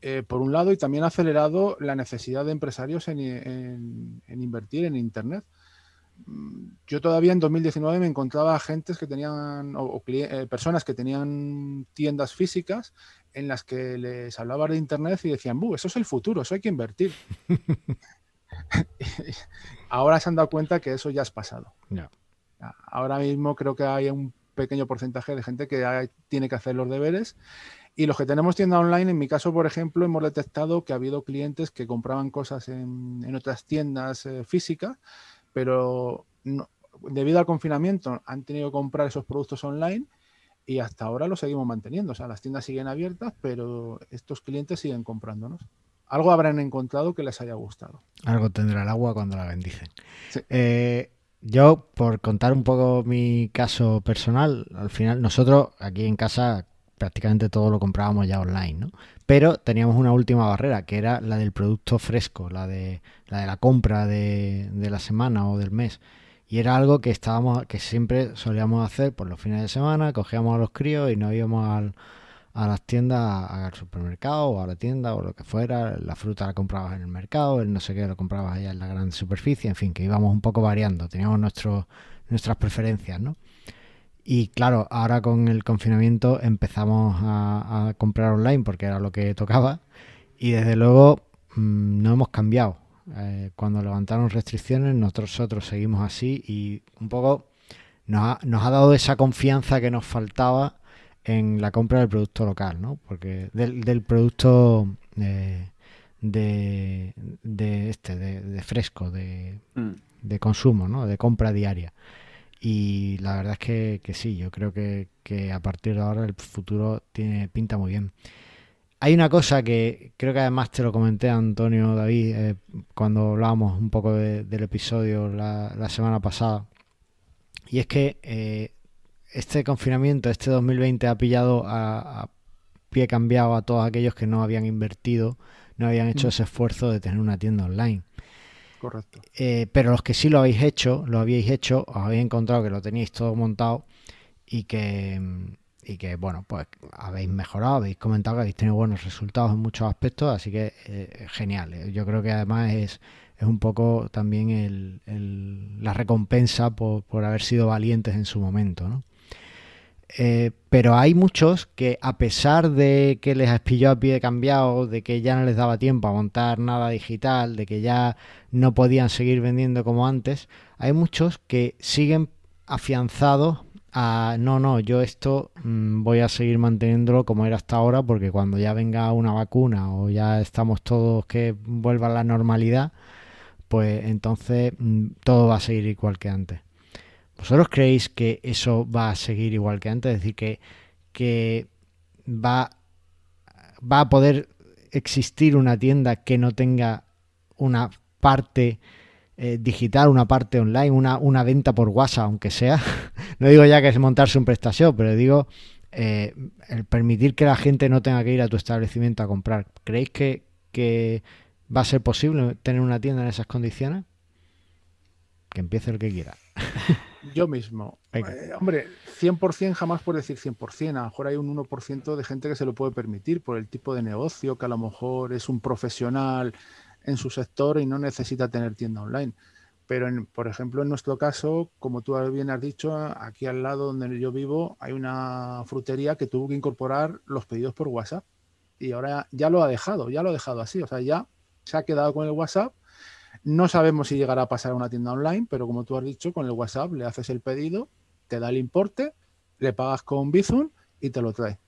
Eh, por un lado, y también ha acelerado la necesidad de empresarios en, invertir en Internet. Mm, Yo todavía en 2019 me encontraba agentes que tenían, o, eh, personas que tenían tiendas físicas en las que les hablaba de Internet y decían, "Buh, eso es el futuro, eso hay que invertir. Ahora se han dado cuenta que eso ya es pasado. Ahora mismo creo que hay un pequeño porcentaje de gente que hay- tiene que hacer los deberes. Y los que tenemos tienda online, en mi caso, por ejemplo, hemos detectado que ha habido clientes que compraban cosas en, en otras tiendas eh, físicas, pero no- debido al confinamiento han tenido que comprar esos productos online y hasta ahora los seguimos manteniendo. O sea, las tiendas siguen abiertas, pero estos clientes siguen comprándonos. Algo habrán encontrado que les haya gustado. Algo tendrá el agua cuando la bendicen. Sí. Eh, yo, por contar un poco mi caso personal, al final nosotros aquí en casa prácticamente todo lo comprábamos ya online, ¿no? Pero teníamos una última barrera, que era la del producto fresco, la de la, de la compra de, de la semana o del mes. Y era algo que estábamos, que siempre solíamos hacer por los fines de semana, cogíamos a los críos y nos íbamos al, a las tiendas, al supermercado o a la tienda o lo que fuera. La fruta la comprabas en el mercado, el no sé qué lo comprabas allá en la gran superficie, en fin, que íbamos un poco variando, teníamos nuestros nuestras preferencias, ¿no? Y claro, ahora con el confinamiento empezamos a, a comprar online porque era lo que tocaba y desde luego mm, no hemos cambiado. Eh, cuando levantaron restricciones nosotros seguimos así y un poco nos ha, nos ha dado esa confianza que nos faltaba en la compra del producto local, ¿no? Porque del, del producto eh, de, de este, de, de fresco, de, Mm. de consumo, ¿no? De compra diaria. Y la verdad es que, que sí, yo creo que, que a partir de ahora el futuro tiene pinta muy bien. Hay una cosa que creo que además te lo comenté, Antonio, David, eh, cuando hablábamos un poco del episodio la, semana pasada. Y es que eh, este confinamiento, este 2020, ha pillado a, pie cambiado a todos aquellos que no habían invertido, no habían hecho mm. ese esfuerzo de tener una tienda online. Correcto. Eh, pero los que sí lo habéis hecho, lo habéis hecho, os habéis encontrado que lo teníais todo montado y que, y que bueno, pues habéis mejorado, habéis comentado que habéis tenido buenos resultados en muchos aspectos, así que eh, genial. Yo creo que además es, es un poco también el, la recompensa por, por, haber sido valientes en su momento, ¿no? Eh, pero hay muchos que a pesar de que les has pillado a pie cambiado, de que ya no les daba tiempo a montar nada digital, de que ya no podían seguir vendiendo como antes, hay muchos que siguen afianzados no, no, yo esto mm, voy a seguir manteniéndolo como era hasta ahora porque cuando ya venga una vacuna o ya estamos todos que vuelva a la normalidad, pues entonces mm, todo va a seguir igual que antes. ¿Vosotros creéis que eso va a seguir igual que antes? Es decir, que, va a poder existir una tienda que no tenga una parte eh, digital, una parte online, una, una venta por WhatsApp, aunque sea. no digo ya que es montarse un prestación, pero digo eh, el permitir que la gente no tenga que ir a tu establecimiento a comprar. ¿Creéis que, que va a ser posible tener una tienda en esas condiciones? Que empiece el que quiera. Yo mismo. Eh, hombre, 100% jamás por decir 100%. A lo mejor hay un 1% de gente que se lo puede permitir por el tipo de negocio, que a lo mejor es un profesional en su sector y no necesita tener tienda online. Pero, por ejemplo, en nuestro caso, como tú bien has dicho, aquí al lado donde yo vivo hay una frutería que tuvo que incorporar los pedidos por WhatsApp y ahora ya lo ha dejado, ya lo ha dejado así. O sea, ya se ha quedado con el WhatsApp no sabemos si llegará a pasar a una tienda online, pero como tú has dicho, con el WhatsApp le haces el pedido, te da el importe, le pagas con Bizum y te lo trae.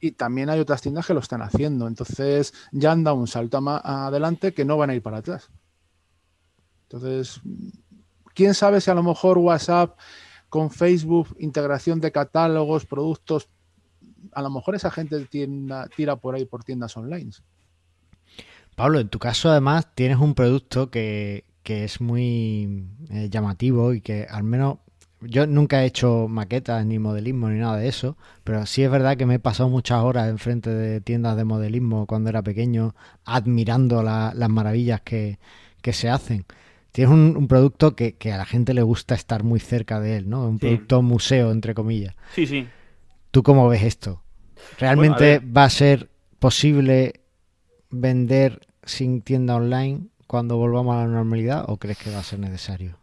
Y también hay otras tiendas que lo están haciendo. Entonces ya han dado un salto adelante que no van a ir para atrás. Entonces, quién sabe si a lo mejor WhatsApp con Facebook, integración de catálogos, productos, a lo mejor esa gente tira por ahí por tiendas online. Pablo, en tu caso además tienes un producto que, es muy eh, llamativo y que al menos yo nunca he hecho maquetas ni modelismo ni nada de eso, pero sí es verdad que me he pasado muchas horas enfrente de tiendas de modelismo cuando era pequeño admirando las maravillas que, se hacen. Tienes un, producto que, a la gente le gusta estar muy cerca de él, ¿no? Un producto museo, entre comillas. Sí, sí. ¿Tú cómo ves esto? ¿Realmente va a ser posible vender sin tienda online cuando volvamos a la normalidad o crees que va a ser necesario?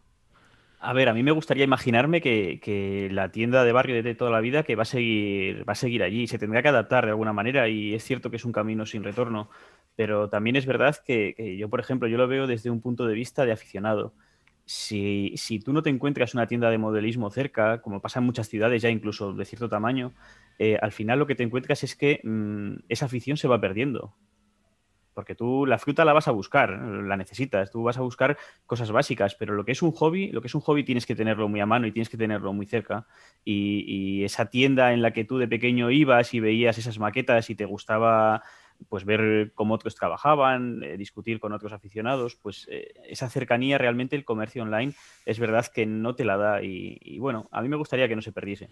A ver, a mí me gustaría imaginarme que, la tienda de barrio de toda la vida que va a seguir, va a seguir allí, se tendrá que adaptar de alguna manera y es cierto que es un camino sin retorno, pero también es verdad que, yo, por ejemplo, yo lo veo desde un punto de vista de aficionado. Si, tú no te encuentras una tienda de modelismo cerca, como pasa en muchas ciudades ya incluso de cierto tamaño, eh, al final lo que te encuentras es que mm, esa afición se va perdiendo porque tú la fruta la vas a buscar, la necesitas, tú vas a buscar cosas básicas, pero lo que es un hobby, lo que es un hobby tienes que tenerlo muy a mano y tienes que tenerlo muy cerca. Y, esa tienda en la que tú de pequeño ibas y veías esas maquetas y te gustaba pues ver cómo otros trabajaban, eh, discutir con otros aficionados, pues eh, esa cercanía realmente el comercio online es verdad que no te la da y bueno, a mí me gustaría que no se perdiese.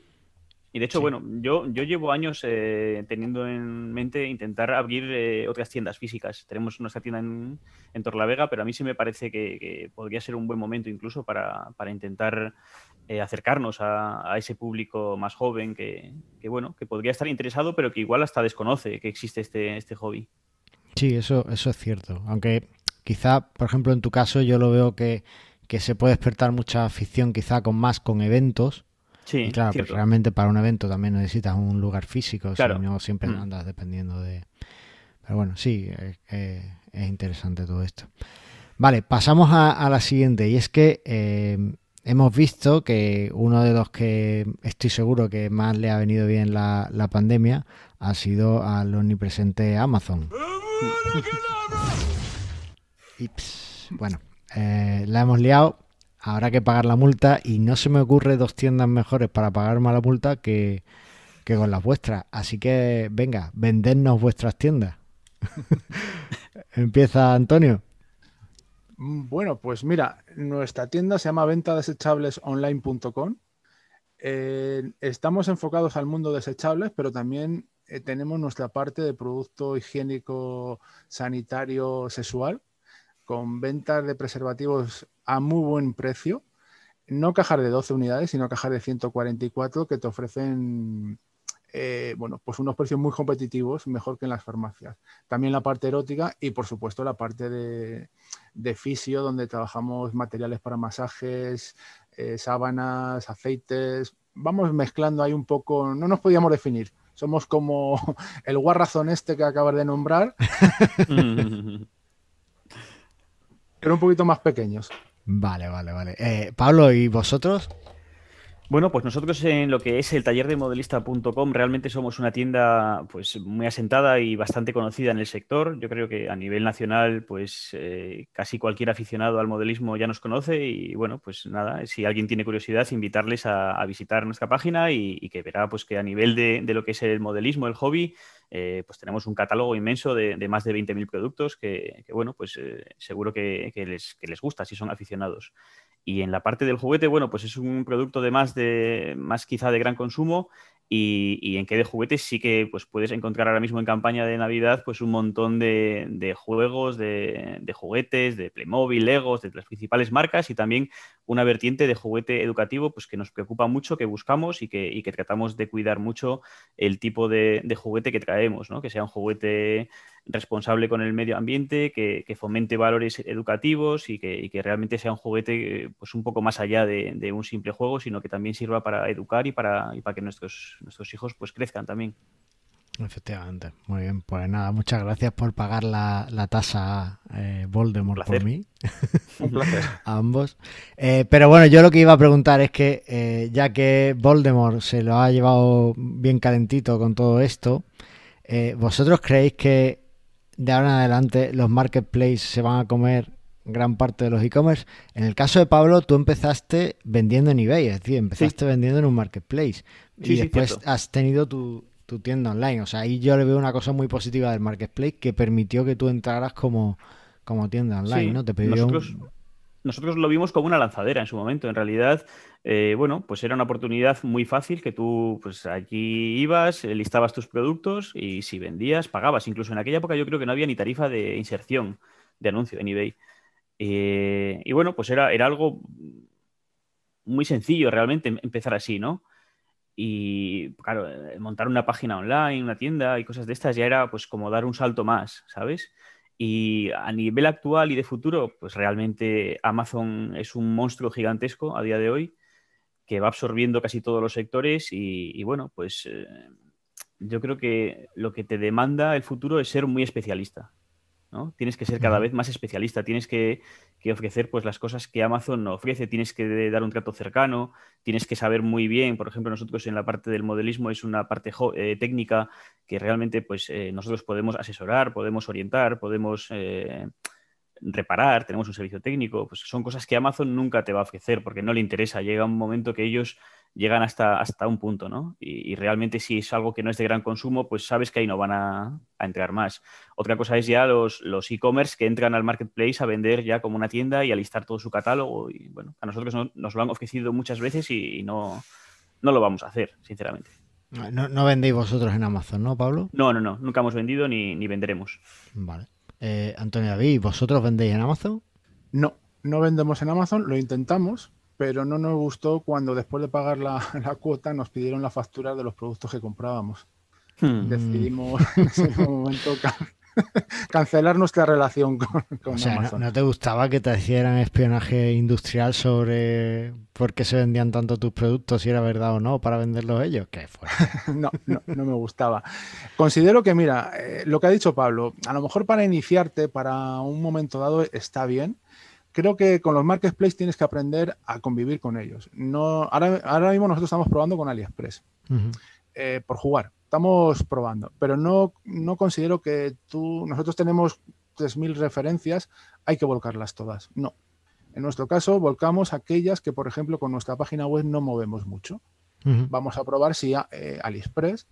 Y de hecho, bueno, yo, yo llevo años eh, teniendo en mente intentar abrir eh, otras tiendas físicas. Tenemos nuestra tienda en, en Torlavega, pero a mí sí me parece que, podría ser un buen momento incluso para, intentar eh, acercarnos a, ese público más joven que, bueno, que podría estar interesado, pero que igual hasta desconoce que existe este, este hobby. Sí, eso, eso es cierto. Aunque quizá, por ejemplo, en tu caso yo lo veo que, que se puede despertar mucha afición quizá con más con eventos Sí, claro, pero realmente para un evento también necesitas un lugar físico, si no siempre mm. andas dependiendo de... Pero bueno, sí, es, interesante todo esto. Vale, pasamos a, la siguiente y es que eh, hemos visto que uno de los que estoy seguro que más le ha venido bien la, pandemia ha sido al omnipresente Amazon. Ips. Bueno, eh, la hemos liado habrá que pagar la multa y no se me ocurre dos tiendas mejores para pagar la multa que, que con las vuestras. Así que venga, vendednos vuestras tiendas. Empieza Antonio. Mm, bueno, pues mira, nuestra tienda se llama ventadesechablesonline.com. Eh, estamos enfocados al mundo desechables, pero también eh, tenemos nuestra parte de producto higiénico, sanitario, sexual, con ventas de preservativos a muy buen precio. No cajas de 12 unidades, sino cajas de 144 que te ofrecen eh, bueno, pues unos precios muy competitivos, mejor que en las farmacias. También la parte erótica y, por supuesto, la parte de, de fisio, donde trabajamos materiales para masajes, eh, sábanas, aceites. Vamos mezclando ahí un poco, no nos podíamos definir. Somos como el guarrazón este que acabas de nombrar, pero un poquito más pequeños. Vale, vale, vale. Eh, Pablo, ¿y vosotros? Bueno, pues nosotros en lo que es el taller de modelista.com realmente somos una tienda pues muy asentada y bastante conocida en el sector. Yo creo que a nivel nacional pues eh, casi cualquier aficionado al modelismo ya nos conoce y bueno, pues nada, si alguien tiene curiosidad invitarles a, visitar nuestra página y, que verá pues que a nivel de, lo que es el modelismo, el hobby, eh, pues tenemos un catálogo inmenso de, más de 20.000 productos que, bueno, pues eh, seguro que, les, que les gusta si son aficionados. Y en la parte del juguete, bueno, pues es un producto de más de más quizá de gran consumo y, en qué de juguetes sí que pues puedes encontrar ahora mismo en campaña de Navidad pues un montón de, juegos, de, juguetes, de Playmobil, Legos, de las principales marcas y también una vertiente de juguete educativo pues que nos preocupa mucho, que buscamos y que, tratamos de cuidar mucho el tipo de, juguete que traemos, ¿no? que sea un juguete responsable con el medio ambiente, que, fomente valores educativos y que, realmente sea un juguete pues un poco más allá de, un simple juego, sino que también sirva para educar y para, y para que nuestros, nuestros hijos pues crezcan también. Efectivamente, muy bien. Pues nada, muchas gracias por pagar la, tasa eh, Voldemort por mí. Un placer. a ambos. Eh, pero bueno, yo lo que iba a preguntar es que eh, ya que Voldemort se lo ha llevado bien calentito con todo esto, ¿vosotros creéis que de ahora en adelante los marketplaces se van a comer gran parte de los e-commerce. En el caso de Pablo, tú empezaste vendiendo en eBay, es decir, empezaste vendiendo en un marketplace y después has tenido tu, tienda online. O sea, ahí yo le veo una cosa muy positiva del marketplace que permitió que tú entraras como, como tienda online, ¿no? Te pidió nosotros lo vimos como una lanzadera en su momento. En realidad, eh, bueno, pues era una oportunidad muy fácil que tú, pues allí ibas, eh, listabas tus productos y si vendías, pagabas. Incluso en aquella época yo creo que no había ni tarifa de inserción de anuncio en eBay. Eh, y bueno, pues era, algo muy sencillo realmente em, empezar así, ¿no? Y claro, montar una página online, una tienda y cosas de estas ya era pues como dar un salto más, ¿sabes? Y a nivel actual y de futuro, pues realmente Amazon es un monstruo gigantesco a día de hoy que va absorbiendo casi todos los sectores y, bueno, pues eh, yo creo que lo que te demanda el futuro es ser muy especialista. Tienes que ser cada vez más especialista, tienes que, ofrecer pues, las cosas que Amazon no ofrece, tienes que dar un trato cercano, tienes que saber muy bien, por ejemplo, nosotros en la parte del modelismo es una parte eh, técnica que realmente pues, eh, nosotros podemos asesorar, podemos orientar, podemos eh, reparar, tenemos un servicio técnico, pues son cosas que Amazon nunca te va a ofrecer porque no le interesa, llega un momento que ellos llegan hasta, hasta un punto, ¿no? Y, realmente si es algo que no es de gran consumo, pues sabes que ahí no van a, entrar más. Otra cosa es ya los, los e-commerce que entran al marketplace a vender ya como una tienda y a listar todo su catálogo. Y bueno, a nosotros nos lo han ofrecido muchas veces y, no, no lo vamos a hacer, sinceramente. No, vendéis vosotros en Amazon, ¿no, Pablo? No, no, no. Nunca hemos vendido ni, ni venderemos. Vale. Eh, Antonio David, ¿vosotros vendéis en Amazon? No, no vendemos en Amazon, lo intentamos, pero no nos gustó cuando después de pagar la, cuota nos pidieron la factura de los productos que comprábamos. Hmm. Decidimos en ese momento cancelar nuestra relación con, o sea, ¿no, te gustaba que te hicieran espionaje industrial sobre por qué se vendían tanto tus productos, si era verdad o no, para venderlos ellos? ¿Qué fue? no, no, no me gustaba. Considero que, mira, eh, lo que ha dicho Pablo, a lo mejor para iniciarte, para un momento dado, está bien, creo que con los marketplaces tienes que aprender a convivir con ellos. No, ahora, ahora mismo nosotros estamos probando con AliExpress eh, por jugar. Estamos probando, pero no, no considero que tú, nosotros tenemos 3.000 referencias, hay que volcarlas todas. No. En nuestro caso, volcamos aquellas que, por ejemplo, con nuestra página web no movemos mucho. Vamos a probar si eh, AliExpress,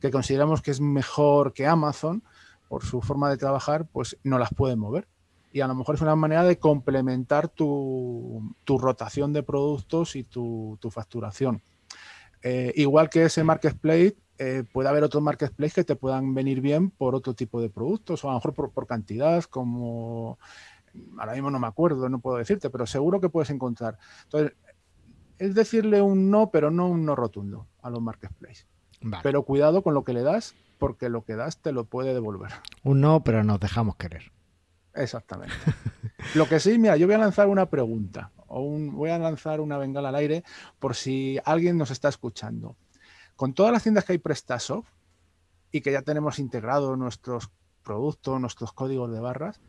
que consideramos que es mejor que Amazon por su forma de trabajar, pues no las puede mover. Y a lo mejor es una manera de complementar tu, rotación de productos y tu, facturación. Eh, igual que ese marketplace, eh, puede haber otros marketplaces que te puedan venir bien por otro tipo de productos o a lo mejor por, por cantidad, como ahora mismo no me acuerdo, no puedo decirte, pero seguro que puedes encontrar. Entonces, es decirle un no, pero no un no rotundo a los marketplaces. Pero cuidado con lo que le das, porque lo que das te lo puede devolver. Un no, pero nos dejamos querer. Exactamente. lo que sí, mira, yo voy a lanzar una pregunta o un, voy a lanzar una bengala al aire por si alguien nos está escuchando. Con todas las tiendas que hay PrestaSoft y que ya tenemos integrados nuestros productos, nuestros códigos de barras,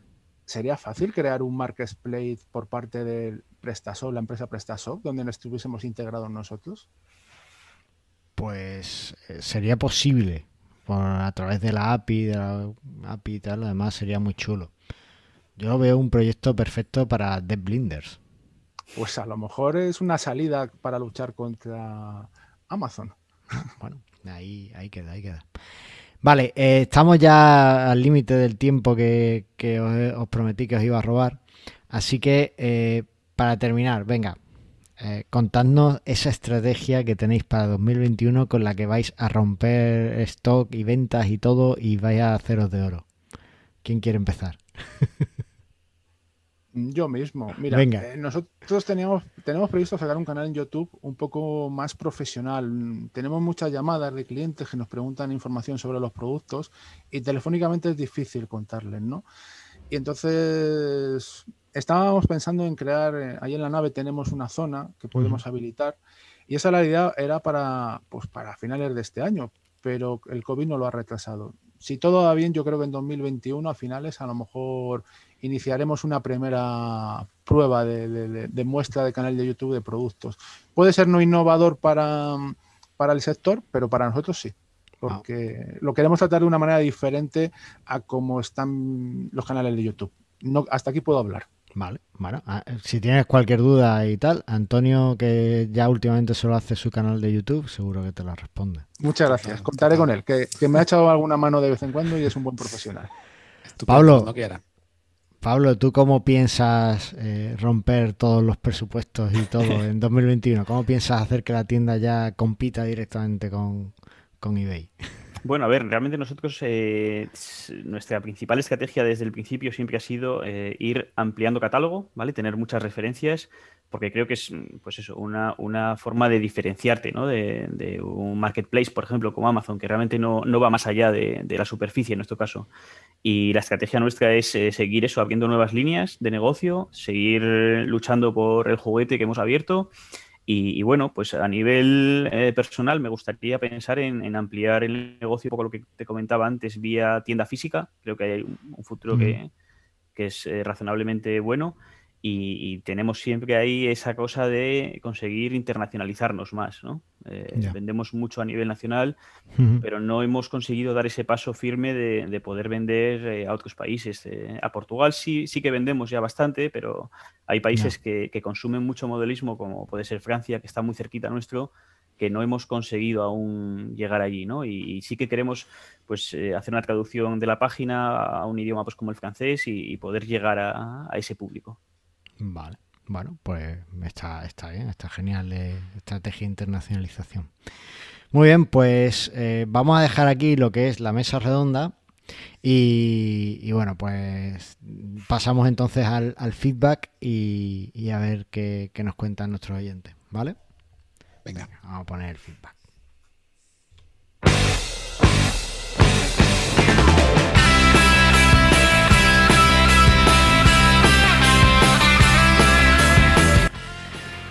¿sería fácil crear un marketplace por parte de PrestaSoft, la empresa PrestaSoft, donde nos estuviésemos integrados nosotros? Pues eh, sería posible. a través de la API, de la API y tal, además sería muy chulo. Yo veo un proyecto perfecto para Blinders. Pues a lo mejor es una salida para luchar contra Amazon. Bueno, ahí, ahí queda, ahí queda. Vale, eh, estamos ya al límite del tiempo que, os, prometí que os iba a robar. Así que, eh, para terminar, venga, eh, contadnos esa estrategia que tenéis para 2021 con la que vais a romper stock y ventas y todo y vais a haceros de oro. ¿Quién quiere empezar? Yo mismo. Mira, eh, nosotros teníamos, tenemos previsto sacar un canal en YouTube un poco más profesional. Tenemos muchas llamadas de clientes que nos preguntan información sobre los productos y telefónicamente es difícil contarles, ¿no? Y entonces estábamos pensando en crear, eh, ahí en la nave tenemos una zona que podemos habilitar y esa la idea era para, pues para finales de este año, pero el COVID no lo ha retrasado. Si todo va bien, yo creo que en 2021 a finales a lo mejor iniciaremos una primera prueba de, muestra de canal de YouTube de productos. Puede ser no innovador para, para el sector, pero para nosotros sí. Porque lo queremos tratar de una manera diferente a cómo están los canales de YouTube. No, hasta aquí puedo hablar. Vale, bueno, ah, si tienes cualquier duda y tal, Antonio, que ya últimamente solo hace su canal de YouTube, seguro que te la responde. Muchas gracias, contaré con él, que, me ha echado alguna mano de vez en cuando y es un buen profesional. Pablo, Pablo, ¿tú cómo piensas eh, romper todos los presupuestos y todo en 2021? ¿Cómo piensas hacer que la tienda ya compita directamente con, eBay? Bueno, a ver, realmente nosotros, eh, nuestra principal estrategia desde el principio siempre ha sido eh, ir ampliando catálogo, ¿vale? Tener muchas referencias, porque creo que es, pues eso, una, una forma de diferenciarte, ¿no? De, un marketplace, por ejemplo, como Amazon, que realmente no, no va más allá de, de, la superficie en nuestro caso. Y la estrategia nuestra es eh, seguir eso, abriendo nuevas líneas de negocio, seguir luchando por el juguete que hemos abierto. Y, bueno, pues a nivel eh, personal me gustaría pensar en, ampliar el negocio, un poco lo que te comentaba antes, vía tienda física. Creo que hay un, futuro que, es eh, razonablemente bueno y, tenemos siempre ahí esa cosa de conseguir internacionalizarnos más, ¿no? Eh, vendemos mucho a nivel nacional, pero no hemos conseguido dar ese paso firme de, poder vender eh, a otros países. Eh, a Portugal sí, sí que vendemos ya bastante, pero hay países que, consumen mucho modelismo, como puede ser Francia, que está muy cerquita nuestro, que no hemos conseguido aún llegar allí, ¿no? Y, sí que queremos pues hacer una traducción de la página a un idioma pues como el francés y, poder llegar a ese público. Vale, bueno, pues está, está bien, está genial de estrategia de internacionalización. Muy bien, pues eh, vamos a dejar aquí lo que es la mesa redonda y, bueno, pues pasamos entonces al, feedback y, a ver qué, qué nos cuentan nuestros oyentes, ¿vale? Venga. Vamos a poner el feedback.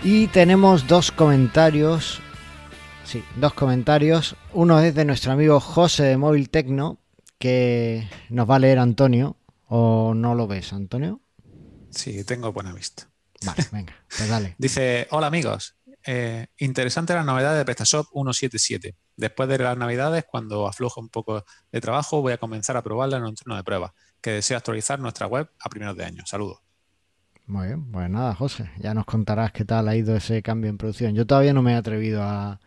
Y tenemos dos comentarios. Sí, dos comentarios. Uno es de nuestro amigo José de Móvil Tecno, que nos va a leer Antonio. ¿O no lo ves, Antonio? Sí, tengo buena vista. Vale, venga, pues dale. Dice, hola amigos, eh, interesante la novedad de PrestaShop 177. Después de las navidades, cuando afloje un poco de trabajo, voy a comenzar a probarla en un turno de prueba, que deseo actualizar nuestra web a primeros de año. Saludos. Muy bien, pues nada, José, ya nos contarás qué tal ha ido ese cambio en producción. Yo todavía no me he atrevido a,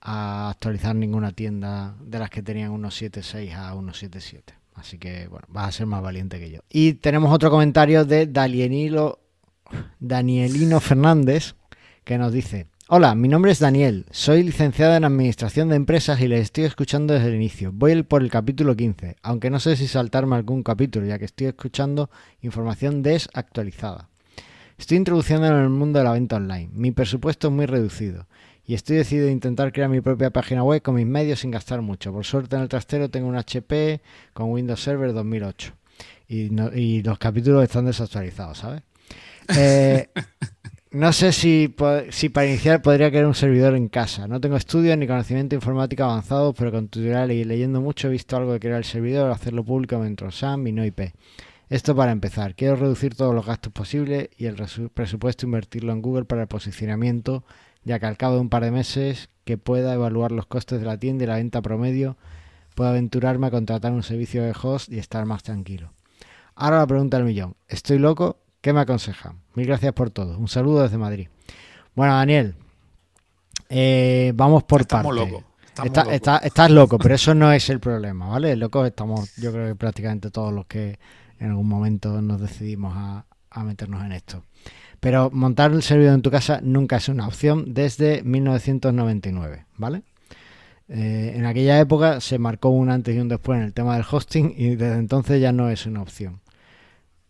actualizar ninguna tienda de las que tenían 1.7.6 a 1.7.7. Así que, bueno, vas a ser más valiente que yo. Y tenemos otro comentario de Danielino, Danielino Fernández, que nos dice, Hola, mi nombre es Daniel, soy licenciado en Administración de Empresas y les estoy escuchando desde el inicio. Voy por el capítulo 15, aunque no sé si saltarme algún capítulo, ya que estoy escuchando información desactualizada. Estoy introduciendo en el mundo de la venta online. Mi presupuesto es muy reducido y estoy decidido a intentar crear mi propia página web con mis medios sin gastar mucho. Por suerte en el trastero tengo un HP con Windows Server 2008 y, los capítulos están desactualizados, ¿sabes? Eh, no sé si, si, para iniciar podría crear un servidor en casa. No tengo estudios ni conocimiento informático avanzado, pero con tutoriales y leyendo mucho he visto algo de crear el servidor, hacerlo público dentro SAM y no IP. Esto para empezar. Quiero reducir todos los gastos posibles y el presupuesto invertirlo en Google para el posicionamiento ya que al cabo de un par de meses que pueda evaluar los costes de la tienda y la venta promedio, puedo aventurarme a contratar un servicio de host y estar más tranquilo. Ahora la pregunta del millón. ¿Estoy loco? ¿Qué me aconsejan? Mil gracias por todo. Un saludo desde Madrid. Bueno, Daniel, eh, vamos por estamos Loco. estás loco, pero eso no es el problema, ¿vale? Locos estamos, yo creo que prácticamente todos los que en algún momento nos decidimos a meternos en esto. Pero montar el servidor en tu casa nunca es una opción desde 1999, ¿vale? Eh, en aquella época se marcó un antes y un después en el tema del hosting y desde entonces ya no es una opción.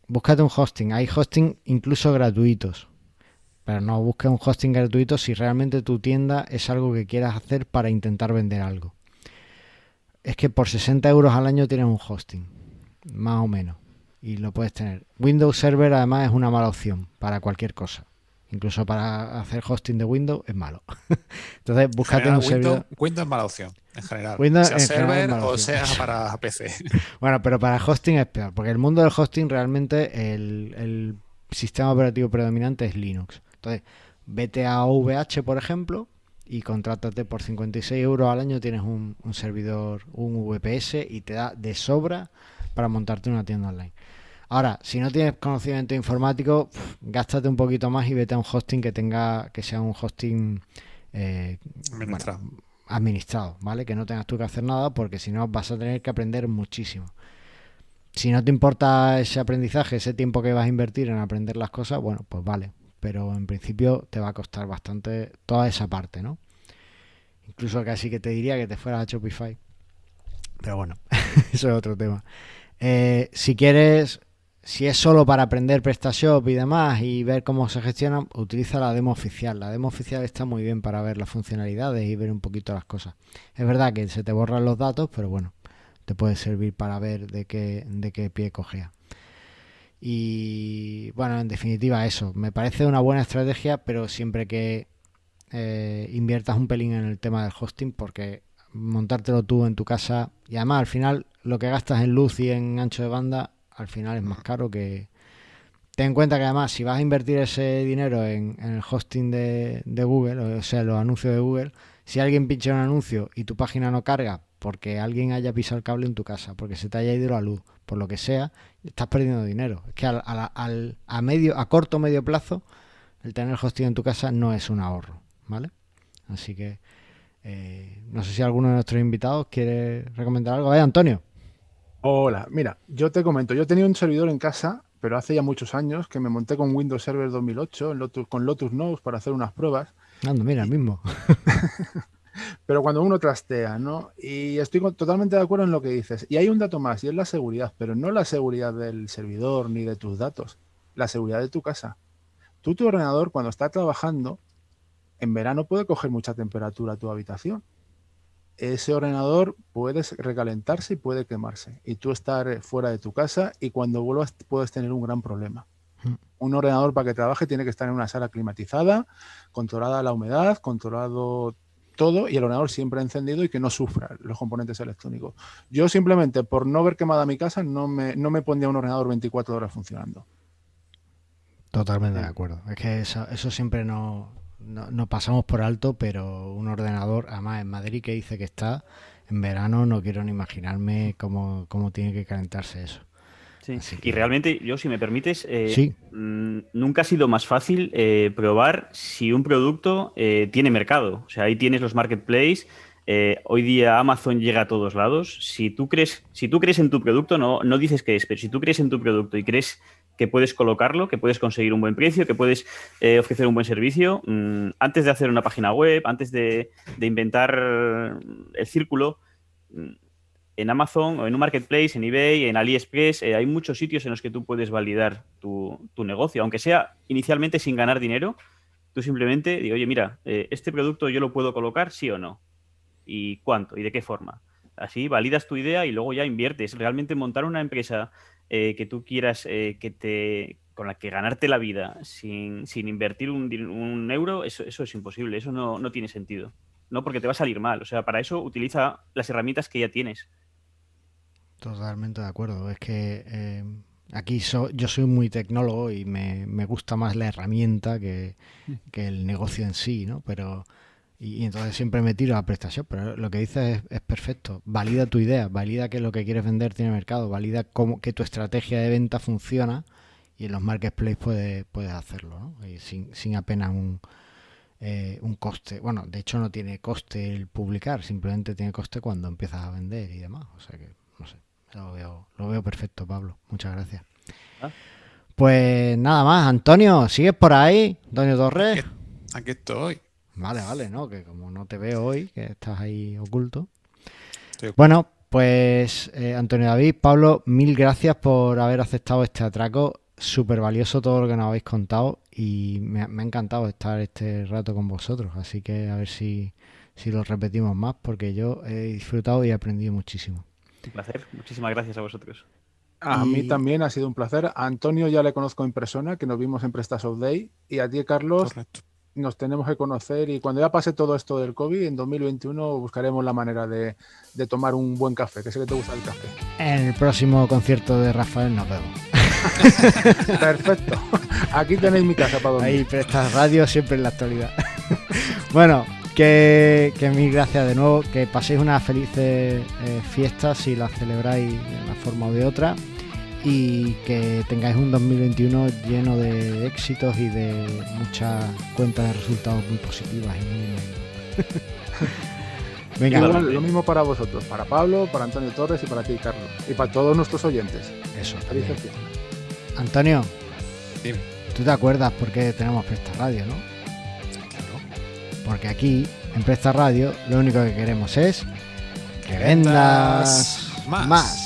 Búscate un hosting, hay hosting incluso gratuitos, pero no busques un hosting gratuito si realmente tu tienda es algo que quieras hacer para intentar vender algo. Es que por 60 euros al año tienes un hosting, más o menos y lo puedes tener. Windows Server además es una mala opción para cualquier cosa. Incluso para hacer hosting de Windows es malo. Entonces, búscate un servidor. Windows es mala opción, en general. Windows sea server o sea para PC. bueno, pero para hosting es peor, porque el mundo del hosting realmente el, el sistema operativo predominante es Linux. Entonces, vete a OVH, por ejemplo, y contrátate por 56 euros al año, tienes un, un servidor, un VPS y te da de sobra para montarte una tienda online. Ahora, si no tienes conocimiento informático, gástate un poquito más y vete a un hosting que tenga, que sea un hosting eh, administrado. ¿vale? Que no tengas tú que hacer nada, porque si no vas a tener que aprender muchísimo. Si no te importa ese aprendizaje, ese tiempo que vas a invertir en aprender las cosas, bueno, pues vale. Pero en principio te va a costar bastante toda esa parte, ¿no? Incluso casi que te diría que te fueras a Shopify. Pero bueno, eso es otro tema. Eh, si quieres si es solo para aprender PrestaShop y demás y ver cómo se gestiona, utiliza la demo oficial. La demo oficial está muy bien para ver las funcionalidades y ver un poquito las cosas. Es verdad que se te borran los datos, pero bueno, te puede servir para ver de qué, de qué pie cogea. Y bueno, en definitiva eso. Me parece una buena estrategia, pero siempre que eh, inviertas un pelín en el tema del hosting, porque montártelo tú en tu casa y además al final lo que gastas en luz y en ancho de banda al final es más caro que... Ten en cuenta que además si vas a invertir ese dinero en, el hosting de, Google, o sea, los anuncios de Google, si alguien pincha un anuncio y tu página no carga porque alguien haya pisado el cable en tu casa, porque se te haya ido la luz, por lo que sea, estás perdiendo dinero. Es que al, a medio, a corto o medio plazo, el tener hosting en tu casa no es un ahorro, ¿vale? Así que eh, no sé si alguno de nuestros invitados quiere recomendar algo. Vaya, Antonio. Hola, mira, yo te comento, yo tenía un servidor en casa, pero hace ya muchos años que me monté con Windows Server 2008 con Lotus Notes para hacer unas pruebas. Ando, mira, mismo. pero cuando uno trastea, ¿no? Y estoy totalmente de acuerdo en lo que dices. Y hay un dato más, y es la seguridad, pero no la seguridad del servidor ni de tus datos, la seguridad de tu casa. Tú, tu ordenador, cuando está trabajando, en verano puede coger mucha temperatura tu habitación ese ordenador puede recalentarse y puede quemarse. Y tú estar fuera de tu casa y cuando vuelvas puedes tener un gran problema. Mm. Un ordenador para que trabaje tiene que estar en una sala climatizada, controlada la humedad, controlado todo y el ordenador siempre encendido y que no sufra los componentes electrónicos. Yo simplemente por no ver quemada mi casa no me, no me pondría un ordenador 24 horas funcionando. Totalmente de acuerdo. Es que eso, eso siempre no, no, pasamos por alto, pero un ordenador, además en Madrid que dice que está en verano, no quiero ni imaginarme cómo, tiene que calentarse eso. Y realmente, yo, si me permites, eh, mm, nunca ha sido más fácil eh, probar si un producto eh, tiene mercado. O sea, ahí tienes los marketplaces. Hoy día Amazon llega a todos lados. Si tú crees, si tú crees en tu producto, no, no dices que es, pero si tú crees en tu producto y crees que puedes colocarlo, que puedes conseguir un buen precio, que puedes ofrecer un buen servicio, mm, antes de hacer una página web, antes de, de inventar el círculo, mm, en Amazon o en un marketplace, en eBay, en AliExpress, eh, hay muchos sitios en los que tú puedes validar tu, negocio, aunque sea inicialmente sin ganar dinero. Tú simplemente digo, oye, mira, eh, este producto yo lo puedo colocar, sí o no. ¿Y cuánto? ¿Y de qué forma? Así validas tu idea y luego ya inviertes. Realmente montar una empresa eh, que tú quieras que te con la que ganarte la vida sin, invertir un, euro, eso, eso, es imposible, eso no, no tiene sentido. No, porque te va a salir mal. O sea, para eso utiliza las herramientas que ya tienes. Totalmente de acuerdo. Es que eh, aquí yo soy muy tecnólogo y me, gusta más la herramienta que, el negocio en sí, ¿no? Pero y, entonces siempre me tiro a la prestación. Pero lo que dices es, perfecto. Valida tu idea, valida que lo que quieres vender tiene mercado, valida cómo que tu estrategia de venta funciona y en los marketplaces puedes, puedes hacerlo, ¿no? Y sin, sin apenas un, eh, un coste. Bueno, de hecho no tiene coste el publicar, simplemente tiene coste cuando empiezas a vender y demás. O sea que lo veo, lo veo perfecto, Pablo. Muchas gracias. Ah. Pues nada más, Antonio, ¿sigues por ahí? Antonio Torres. Aquí, estoy. Vale, vale, ¿no? Que como no te veo hoy, que estás ahí oculto. Bueno, pues eh, Antonio David, Pablo, mil gracias por haber aceptado este atraco. Súper valioso todo lo que nos habéis contado y me, ha encantado estar este rato con vosotros. Así que a ver si, si lo repetimos más porque yo he disfrutado y he aprendido muchísimo. Un placer. Muchísimas gracias a vosotros. A mí también ha sido un placer. A Antonio ya le conozco en persona, que nos vimos en Prestas of Day. Y a ti, Carlos, nos tenemos que conocer. Y cuando ya pase todo esto del COVID, en 2021 buscaremos la manera de, tomar un buen café, que sé que te gusta el café. En el próximo concierto de Rafael nos vemos. Perfecto. Aquí tenéis mi casa para dormir. Ahí Prestas Radio siempre en la actualidad. bueno, que, mil gracias de nuevo, que paséis unas felices eh, fiestas si las celebráis de una forma o de otra y que tengáis un 2021 lleno de éxitos y de muchas cuentas de resultados muy positivas y muy... Venga, lo mismo para vosotros, para Pablo, para Antonio Torres y para ti, Carlos, y para todos nuestros oyentes. Eso. Antonio, ¿tú te acuerdas por qué tenemos esta radio, no? Porque aquí, en Presta Radio, lo único que queremos es que vendas más.